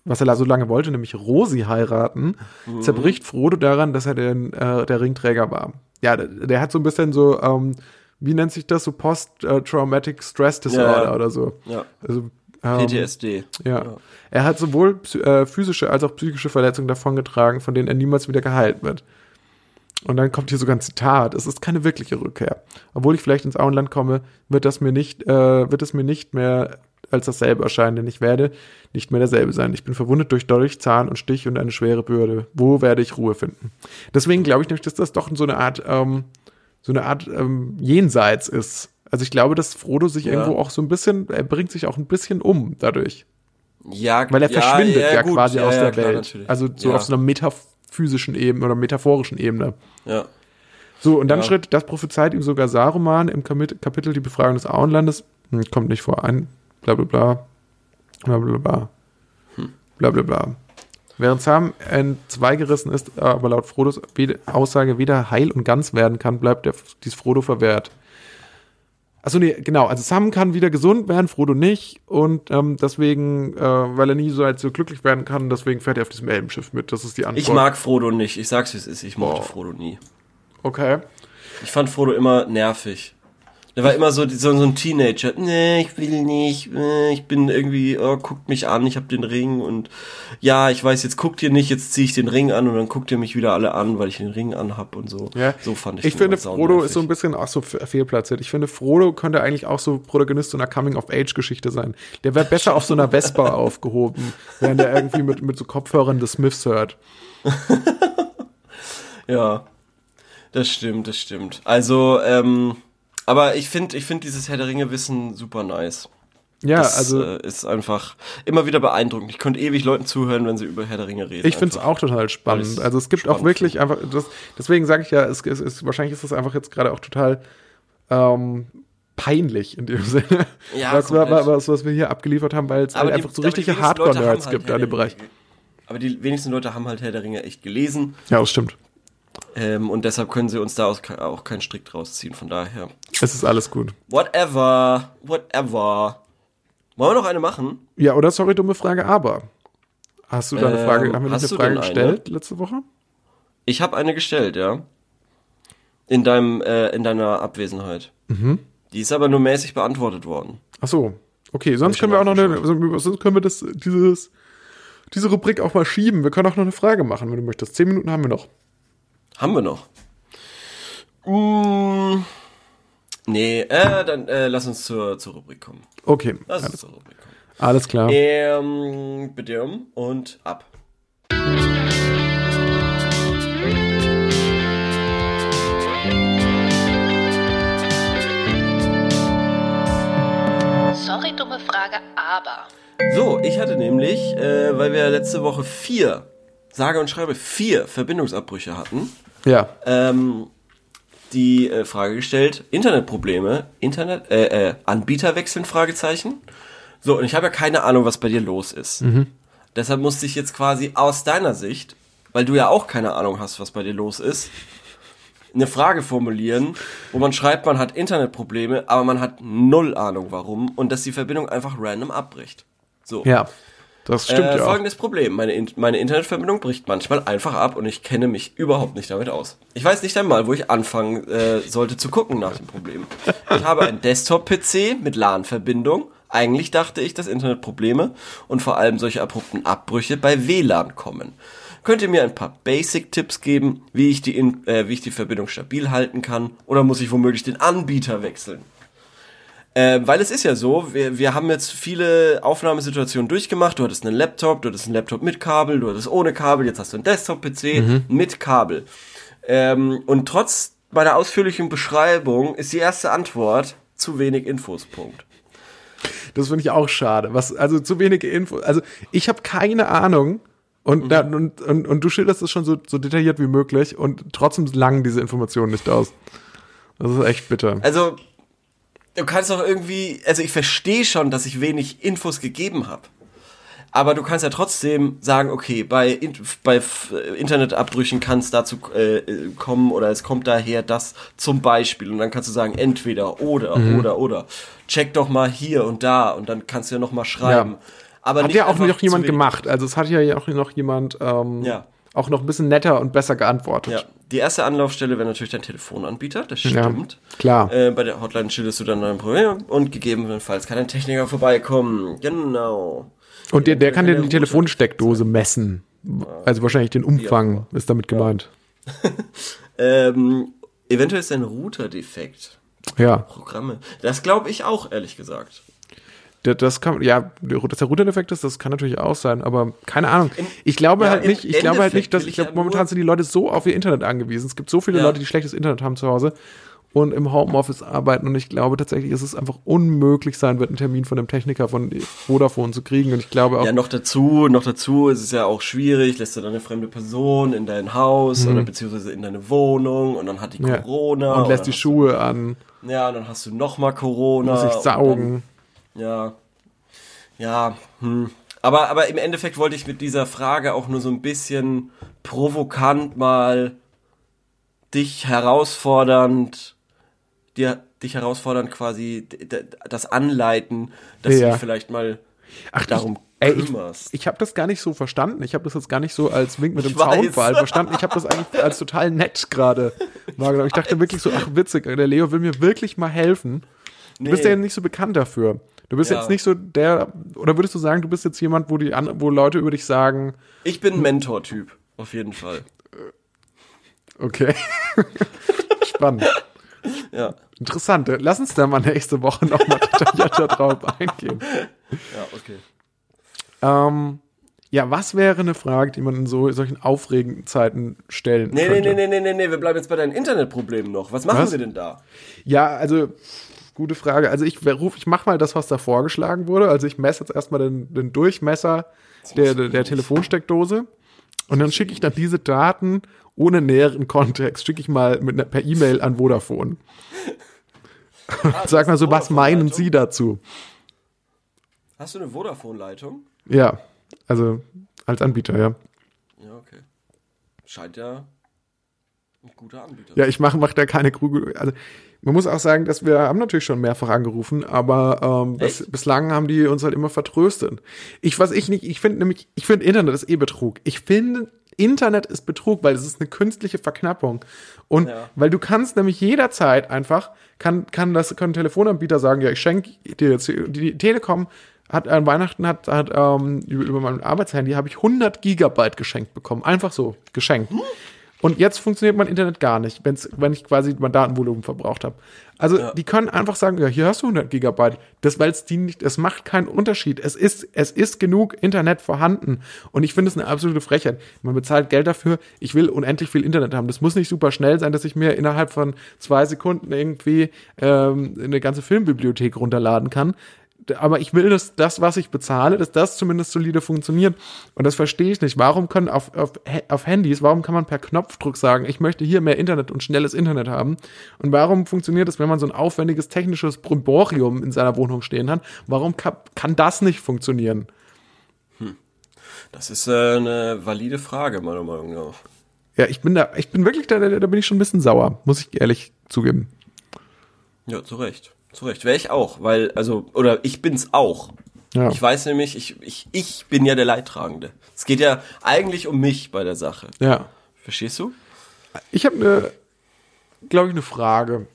was er so lange wollte, nämlich Rosi heiraten, zerbricht Frodo daran, dass er den, äh, der Ringträger war. Ja, der, der hat so ein bisschen so, ähm, wie nennt sich das, so Post-Traumatic Stress Disorder Ja. oder so. ja. Also, PTSD. ja. Er hat sowohl äh, physische als auch psychische Verletzungen davongetragen, von denen er niemals wieder geheilt wird. Und dann kommt hier sogar ein Zitat. Es ist keine wirkliche Rückkehr. Obwohl ich vielleicht ins Auenland komme, wird das mir nicht, äh, wird es mir nicht mehr als dasselbe erscheinen, denn ich werde nicht mehr derselbe sein. Ich bin verwundet durch Dolch, Zahn und Stich und eine schwere Bürde. Wo werde ich Ruhe finden? Deswegen glaube ich nämlich, dass das doch so eine Art, ähm, so eine Art ähm, Jenseits ist. Also ich glaube, dass Frodo sich Ja. irgendwo auch so ein bisschen, er bringt sich auch ein bisschen um dadurch. Ja, Weil er ja, verschwindet ja, gut. quasi aus ja, der klar, Welt. natürlich. Also so ja. auf so einer metaphysischen Ebene oder metaphorischen Ebene. ja. So, und dann Ja. schritt, das prophezeit ihm sogar Saruman im Kapitel Die Befragung des Auenlandes. Hm, kommt nicht vor ein, bla bla bla. Bla bla bla. Hm. Bla bla bla. Während Sam entzweigerissen ist, aber laut Frodos Aussage weder heil und ganz werden kann, bleibt der, dies Frodo verwehrt. Achso, nee, genau. Also Sam kann wieder gesund werden, Frodo nicht. Und ähm, deswegen, äh, weil er nie so halt so glücklich werden kann, deswegen fährt er auf diesem Elbenschiff mit. Das ist die Antwort. Ich mag Frodo nicht. Ich sag's, wie es ist. Ich mochte Boah. Frodo nie. Okay. Ich fand Frodo immer nervig. Der war immer so, so, so ein Teenager. Nee, ich will nicht. Ich bin irgendwie, oh, guckt mich an, ich hab den Ring und ja, ich weiß, jetzt guckt ihr nicht, jetzt ziehe ich den Ring an und dann guckt ihr mich wieder alle an, weil ich den Ring anhab und so. Ja. So fand ich Ich finde. Frodo ist so ein bisschen auch so fe- fehlplatziert. Ich finde, Frodo könnte eigentlich auch so Protagonist so einer Coming-of-Age-Geschichte sein. Der wäre besser auf so einer Vespa [laughs] aufgehoben, während er irgendwie mit, mit so Kopfhörern des Smiths hört. [laughs] Ja, das stimmt, das stimmt. Also, ähm, aber ich finde, ich finde dieses Herr der Ringe Wissen super nice. Ja, das also äh, ist einfach immer wieder beeindruckend. Ich könnte ewig Leuten zuhören, wenn sie über Herr der Ringe reden. ich finde es auch total spannend. Also es gibt auch wirklich einfach, das, deswegen sage ich ja, es, es ist, wahrscheinlich ist es einfach jetzt gerade auch total ähm, peinlich in dem [laughs] Sinne. Ja, was, was, was wir hier abgeliefert haben, weil es halt einfach so richtige Hardcore-Nerds halt gibt an dem Bereich. Aber die wenigsten Leute haben halt Herr der Ringe echt gelesen. Ja, das stimmt. Ähm, und deshalb können sie uns da auch keinen Strick draus ziehen. Von daher. Es ist alles gut. Whatever. Whatever. Wollen wir noch eine machen? Ja, oder sorry, dumme Frage, aber. Hast du da eine Ähm, Frage, haben wir eine Frage eine? gestellt letzte Woche? Ich habe eine gestellt, ja. in deinem, äh, in deiner Abwesenheit. Mhm. Die ist aber nur mäßig beantwortet worden. Ach so. Okay, sonst können wir auch noch eine, sonst können wir das, dieses, diese Rubrik auch mal schieben. Wir können auch noch eine Frage machen, wenn du möchtest. Zehn Minuten haben wir noch. Haben wir noch? Mm, nee, äh, dann äh, lass uns zur, zur Rubrik kommen. Okay, Lass uns alles, zur Rubrik kommen. alles klar. Ähm, bitte um und ab. Sorry, dumme Frage, aber. So, ich hatte nämlich, äh, weil wir letzte Woche vier, sage und schreibe, vier Verbindungsabbrüche hatten, Ja. ähm, die äh, Frage gestellt, Internetprobleme, Internet, äh, äh, Anbieter wechseln, Fragezeichen. So, und ich habe ja keine Ahnung, was bei dir los ist. Deshalb musste ich jetzt quasi aus deiner Sicht, weil du ja auch keine Ahnung hast, was bei dir los ist, eine Frage formulieren, wo man schreibt, man hat Internetprobleme, aber man hat null Ahnung warum und dass die Verbindung einfach random abbricht. So. Ja. Das stimmt äh, ja. Folgendes Problem. Meine, In meine Internetverbindung bricht manchmal einfach ab und ich kenne mich überhaupt nicht damit aus. Ich weiß nicht einmal, wo ich anfangen äh, sollte zu gucken nach dem Problem. Ich habe einen Desktop-PC mit LAN-Verbindung. Eigentlich dachte ich, dass Internetprobleme und vor allem solche abrupten Abbrüche bei WLAN kommen. Könnt ihr mir ein paar Basic-Tipps geben, wie ich, die In äh, wie ich die Verbindung stabil halten kann? Oder muss ich womöglich den Anbieter wechseln? Äh, weil es ist ja so, wir, wir haben jetzt viele Aufnahmesituationen durchgemacht. Du hattest einen Laptop, du hattest einen Laptop mit Kabel, du hattest ohne Kabel, jetzt hast du einen Desktop-PC mit Kabel. Ähm, und trotz meiner ausführlichen Beschreibung ist die erste Antwort zu wenig Infos. Punkt. Das finde ich auch schade. Was, also zu wenige Info. Also ich habe keine Ahnung. Und, Mhm. da, und, und, und du schilderst es schon so, so detailliert wie möglich und trotzdem langen diese Informationen nicht aus. Das ist echt bitter. Also, du kannst doch irgendwie, also ich verstehe schon, dass ich wenig Infos gegeben habe. Aber du kannst ja trotzdem sagen, okay, bei, bei F- Internetabbrüchen kann es dazu äh, äh, kommen oder es kommt daher das zum Beispiel. Und dann kannst du sagen, entweder oder Mhm. oder oder. Check doch mal hier und da und dann kannst du ja noch mal schreiben. Ja. Aber Hat ja auch noch jemand gemacht. Also es hat ja auch noch jemand ähm, Ja. auch noch ein bisschen netter und besser geantwortet. Ja, die erste Anlaufstelle wäre natürlich dein Telefonanbieter, das Ja, stimmt. klar. Äh, bei der Hotline schilderst du dann dein Problem und gegebenenfalls kann ein Techniker vorbeikommen. Genau. Und der, der kann dir die Telefonsteckdose messen. Also wahrscheinlich den Umfang ist damit gemeint. [laughs] Ähm, eventuell ist ein Router defekt. Ja. Programme. Das glaube ich auch, ehrlich gesagt. Das kann, ja, dass der Router-Defekt ist, das kann natürlich auch sein, aber keine Ahnung. Ich glaube ja, halt nicht, ich glaube halt Endeffekt nicht, dass, ich ich glaube, momentan sind die Leute so auf ihr Internet angewiesen. Es gibt so viele Ja. Leute, die schlechtes Internet haben zu Hause und im Homeoffice arbeiten und ich glaube tatsächlich, dass es einfach unmöglich sein wird, einen Termin von einem Techniker von Vodafone zu kriegen und ich glaube auch, Ja, noch dazu, noch dazu ist es ja auch schwierig, lässt du dann eine fremde Person in dein Haus oder beziehungsweise in deine Wohnung und dann hat die Mhm. ja. Corona. und lässt die Schuhe an, ja, und dann hast du nochmal Corona. muss und saugen. Ja. Ja, hm. Aber, aber im Endeffekt wollte ich mit dieser Frage auch nur so ein bisschen provokant mal dich herausfordernd, dir, dich herausfordernd quasi das anleiten, dass du Ja. dich vielleicht mal Ach, darum Ey, ich, ich habe das gar nicht so verstanden. Ich habe das jetzt gar nicht so als Wink mit dem. Zaunpfahl [laughs] verstanden. Ich habe das eigentlich als total nett gerade wahrgenommen. Ich dachte wirklich so, ach witzig, der Leo will mir wirklich mal helfen. Du bist Nee. ja nicht so bekannt dafür. Du bist Ja. jetzt nicht so der, oder würdest du sagen, du bist jetzt jemand, wo die wo Leute über dich sagen, Ich bin ein Mentor-Typ, auf jeden Fall. [laughs] okay, [laughs] spannend, Ja, interessant. Lass uns da mal nächste Woche nochmal [laughs] detaillierter drauf eingehen. ja, okay. Ähm, ja, was wäre eine Frage, die man in so solchen aufregenden Zeiten stellen Nee, nee, könnte? nee, nee, nee, nee, nee, wir bleiben jetzt bei deinen Internetproblemen noch. Was machen Was? wir denn da? Ja, also gute Frage. Also ich ruf, ich mach mal das, was da vorgeschlagen wurde. Also ich messe jetzt erstmal den, den Durchmesser der, der, der Telefonsteckdose und dann schicke ich dann diese Daten ohne näheren Kontext, schicke ich mal mit einer, per E-Mail an Vodafone. [laughs] Sag mal so, was meinen Sie dazu? Hast du eine Vodafone-Leitung? Ja, also als Anbieter, ja. Ja, okay. Scheint ja ein guter Anbieter. Ja, ich mache mach da keine Krügel. Also man muss auch sagen, dass wir haben natürlich schon mehrfach angerufen, aber ähm, Echt? bislang haben die uns halt immer vertröstet. Ich was ich nicht, ich finde nämlich, ich finde Internet ist eh Betrug. Ich finde, Internet ist Betrug, weil es ist eine künstliche Verknappung. Und Ja. weil du kannst nämlich jederzeit einfach, kann, kann das, können Telefonanbieter sagen, ja, ich schenke dir jetzt, die, Telekom hat an Weihnachten hat, hat ähm, über, über mein Arbeitshandy habe ich 100 Gigabyte geschenkt bekommen. Einfach so, geschenkt. Und jetzt funktioniert mein Internet gar nicht, wenn's, wenn ich quasi mein Datenvolumen verbraucht habe. Also die können einfach sagen, ja, hier hast du 100 Gigabyte. Das, weil es die nicht, es macht keinen Unterschied. Es ist, es ist genug Internet vorhanden. Und ich finde es eine absolute Frechheit. Man bezahlt Geld dafür. Ich will unendlich viel Internet haben. Das muss nicht super schnell sein, dass ich mir innerhalb von zwei Sekunden irgendwie ähm, eine ganze Filmbibliothek runterladen kann aber ich will, dass das, was ich bezahle, dass das zumindest solide funktioniert. Und das verstehe ich nicht. Warum können auf, auf, auf Handys, warum kann man per Knopfdruck sagen, ich möchte hier mehr Internet und schnelles Internet haben? Und warum funktioniert das, wenn man so ein aufwendiges technisches Brimborium in seiner Wohnung stehen hat? Warum kann, kann das nicht funktionieren? Das ist äh, eine valide Frage, meiner Meinung nach. Ja, ich bin da, ich bin wirklich da, da bin ich schon ein bisschen sauer, muss ich ehrlich zugeben. Ja, zu Recht. Zu Recht. Wäre ich auch, weil, also, oder ich bin's auch. Ja. Ich weiß nämlich, ich, ich, ich bin ja der Leidtragende. Es geht ja eigentlich um mich bei der Sache. Ja. Verstehst du? Ich habe eine, glaube ich, eine Frage.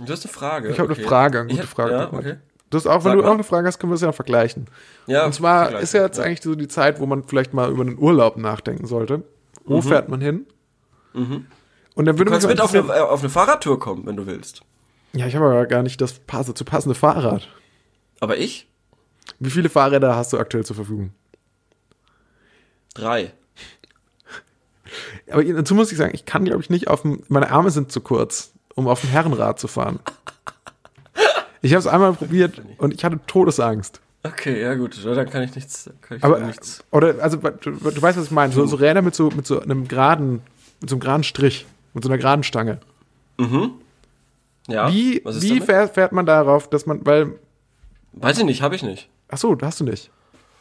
Du hast eine Frage. Ich habe okay. eine Frage, eine gute hab- Frage. Ja, okay. Du hast auch, wenn Sag du mal. auch eine Frage hast, können wir es ja vergleichen. Ja, Und zwar ist ja jetzt ja. eigentlich so die Zeit, wo man vielleicht mal über einen Urlaub nachdenken sollte. Wo Mhm. fährt man hin? Und dann würde Du kannst mit auf eine, äh, auf eine Fahrradtour kommen, wenn du willst. Ja, ich habe aber gar nicht das passe, zu passende Fahrrad. Aber ich? Wie viele Fahrräder hast du aktuell zur Verfügung? Drei. Aber dazu muss ich sagen, ich kann, glaube ich, nicht auf dem, meine Arme sind zu kurz, um auf dem Herrenrad zu fahren. [laughs] Ich habe es einmal probiert und ich hatte Todesangst. Okay, ja gut, dann kann ich nichts. Kann ich Aber, nichts. oder, also, du, du weißt, was ich meine. So, so Räder mit so, mit so einem geraden, mit so einem geraden Strich, mit so einer geraden Stange. Ja, Wie, wie damit? fährt, man darauf, dass man, weil, Weiß ich nicht, habe ich nicht. ach so, hast du nicht.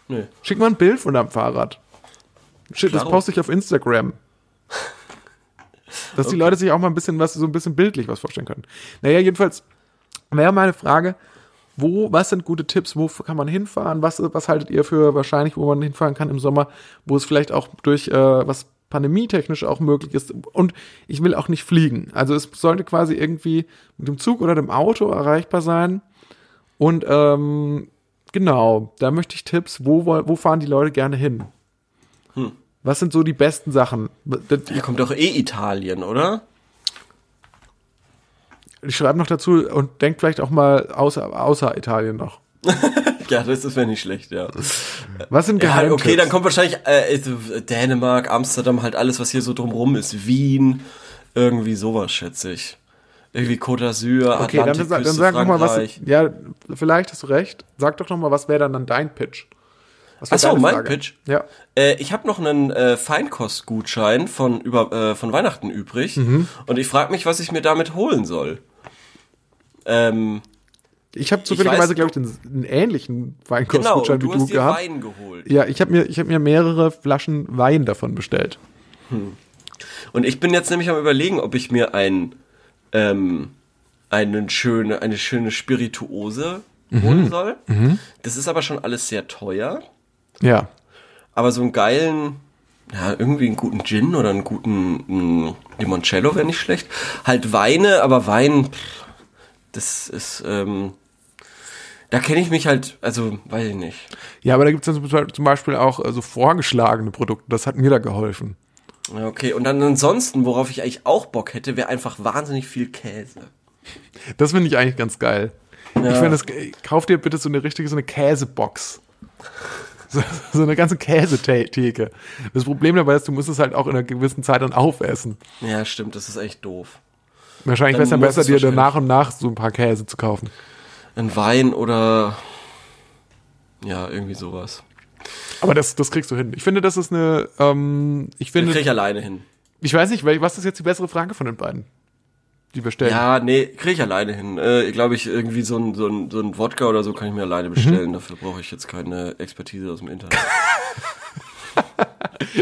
Nö. Schick mal ein Bild von deinem Fahrrad. Shit, das poste ich auf Instagram. Dass die Leute sich auch mal ein bisschen was, so ein bisschen bildlich was vorstellen können. Naja, jedenfalls wäre meine Frage, wo, was sind gute Tipps, wo kann man hinfahren? Was, was haltet ihr für wahrscheinlich, wo man hinfahren kann im Sommer, wo es vielleicht auch durch äh, was pandemietechnisch auch möglich ist? Und ich will auch nicht fliegen. Also es sollte quasi irgendwie mit dem Zug oder dem Auto erreichbar sein. Und ähm, genau, da möchte ich Tipps, wo, wo fahren die Leute gerne hin? Was sind so die besten Sachen? Das- Da kommt doch eh Italien, oder? Ich schreibe noch dazu und denkt vielleicht auch mal außer, außer Italien noch. [laughs] Ja, das ist wäre nicht schlecht, ja. Was sind ja Geheimtipps? okay, dann kommt wahrscheinlich äh, Dänemark, Amsterdam, halt alles, was hier so drumrum ist. Wien, irgendwie sowas, schätze ich. Irgendwie Côte d'Azur, Okay, dann, dann sag noch mal was. Ja, vielleicht hast du recht. Sag doch noch mal, was wäre dann, dann dein Pitch? Was wär Ach so, deine mein Frage? Pitch? Ja. Äh, ich habe noch einen äh, Feinkostgutschein von über äh, von Weihnachten übrig Mhm. und ich frage mich, was ich mir damit holen soll. Ähm, Ich habe zufälligerweise, glaube ich, den, einen ähnlichen genau, Weinkostgutschein du wie du hast dir gehabt. Wein geholt. Ja, ich habe mir, ich hab mir mehrere Flaschen Wein davon bestellt. Und ich bin jetzt nämlich am überlegen, ob ich mir ein, ähm, einen schöne, eine schöne Spirituose Mhm. holen soll. Das ist aber schon alles sehr teuer. Ja. Aber so einen geilen, ja, irgendwie einen guten Gin oder einen guten mm, Limoncello wäre nicht schlecht. Halt Weine, aber Wein, pff, das ist, ähm, da kenne ich mich halt, also, weiß ich nicht. Ja, aber da gibt es dann zum Beispiel auch äh, so vorgeschlagene Produkte. Das hat mir da geholfen. Ja, okay. Und dann ansonsten, worauf ich eigentlich auch Bock hätte, wäre einfach wahnsinnig viel Käse. Das finde ich eigentlich ganz geil. Ich finde, das, kauf dir bitte so eine richtige, so eine Käsebox. [laughs] So, so eine ganze Käsetheke. Das Problem dabei ist, du musst es halt auch in einer gewissen Zeit dann aufessen. Ja, stimmt, das ist echt doof. Wahrscheinlich wäre es dann besser, es dir dann nach und nach so ein paar Käse zu kaufen. Ein Wein oder ja, irgendwie sowas. Aber das, das kriegst du hin. Ich finde, das ist eine, ähm, ich finde, krieg ich alleine hin. ich weiß nicht, was ist jetzt die bessere Frage von den beiden? Die wir stellen. Ja, nee, krieg ich alleine hin. Äh, glaube ich, irgendwie so ein, so, ein, so ein Wodka oder so kann ich mir alleine Mhm. bestellen. Dafür brauche ich jetzt keine Expertise aus dem Internet. [laughs]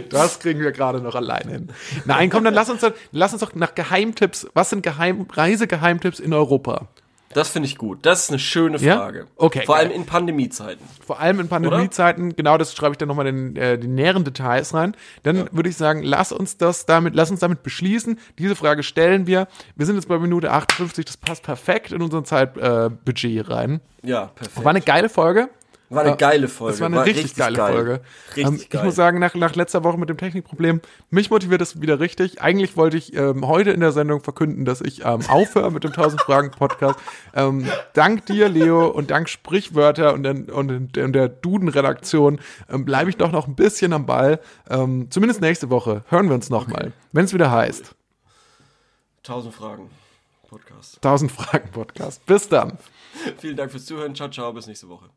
Das kriegen wir gerade noch alleine hin. Nein, komm, dann lass uns, dann, lass uns doch nach Geheimtipps. Was sind Geheim, Reisegeheimtipps in Europa? Das finde ich gut. Das ist eine schöne Ja? Frage. Okay, Vor geil. allem in Pandemiezeiten. Vor allem in Pandemiezeiten, genau das schreibe ich dann nochmal in äh, die näheren Details rein. Dann würde ich sagen, lass uns das damit, lass uns damit beschließen. Diese Frage stellen wir. Wir sind jetzt bei Minute 58, das passt perfekt in unser Zeitbudget äh, rein. Ja, perfekt. War eine geile Folge. War eine geile Folge. Das war eine richtig, geile geil. Folge. Richtig ähm, ich geil. muss sagen, nach, nach letzter Woche mit dem Technikproblem, mich motiviert das wieder richtig. Eigentlich wollte ich ähm, heute in der Sendung verkünden, dass ich ähm, aufhöre mit dem 1000 Fragen Podcast. Ähm, dank dir, Leo, und dank Sprichwörter und, den, und, den, der Duden-Redaktion ähm, bleibe ich doch noch ein bisschen am Ball. Ähm, zumindest nächste Woche hören wir uns nochmal, wenn es wieder heißt. 1000 Fragen. Podcast. 1000 Fragen Podcast. Bis dann. Vielen Dank fürs Zuhören. Ciao, ciao. Bis nächste Woche.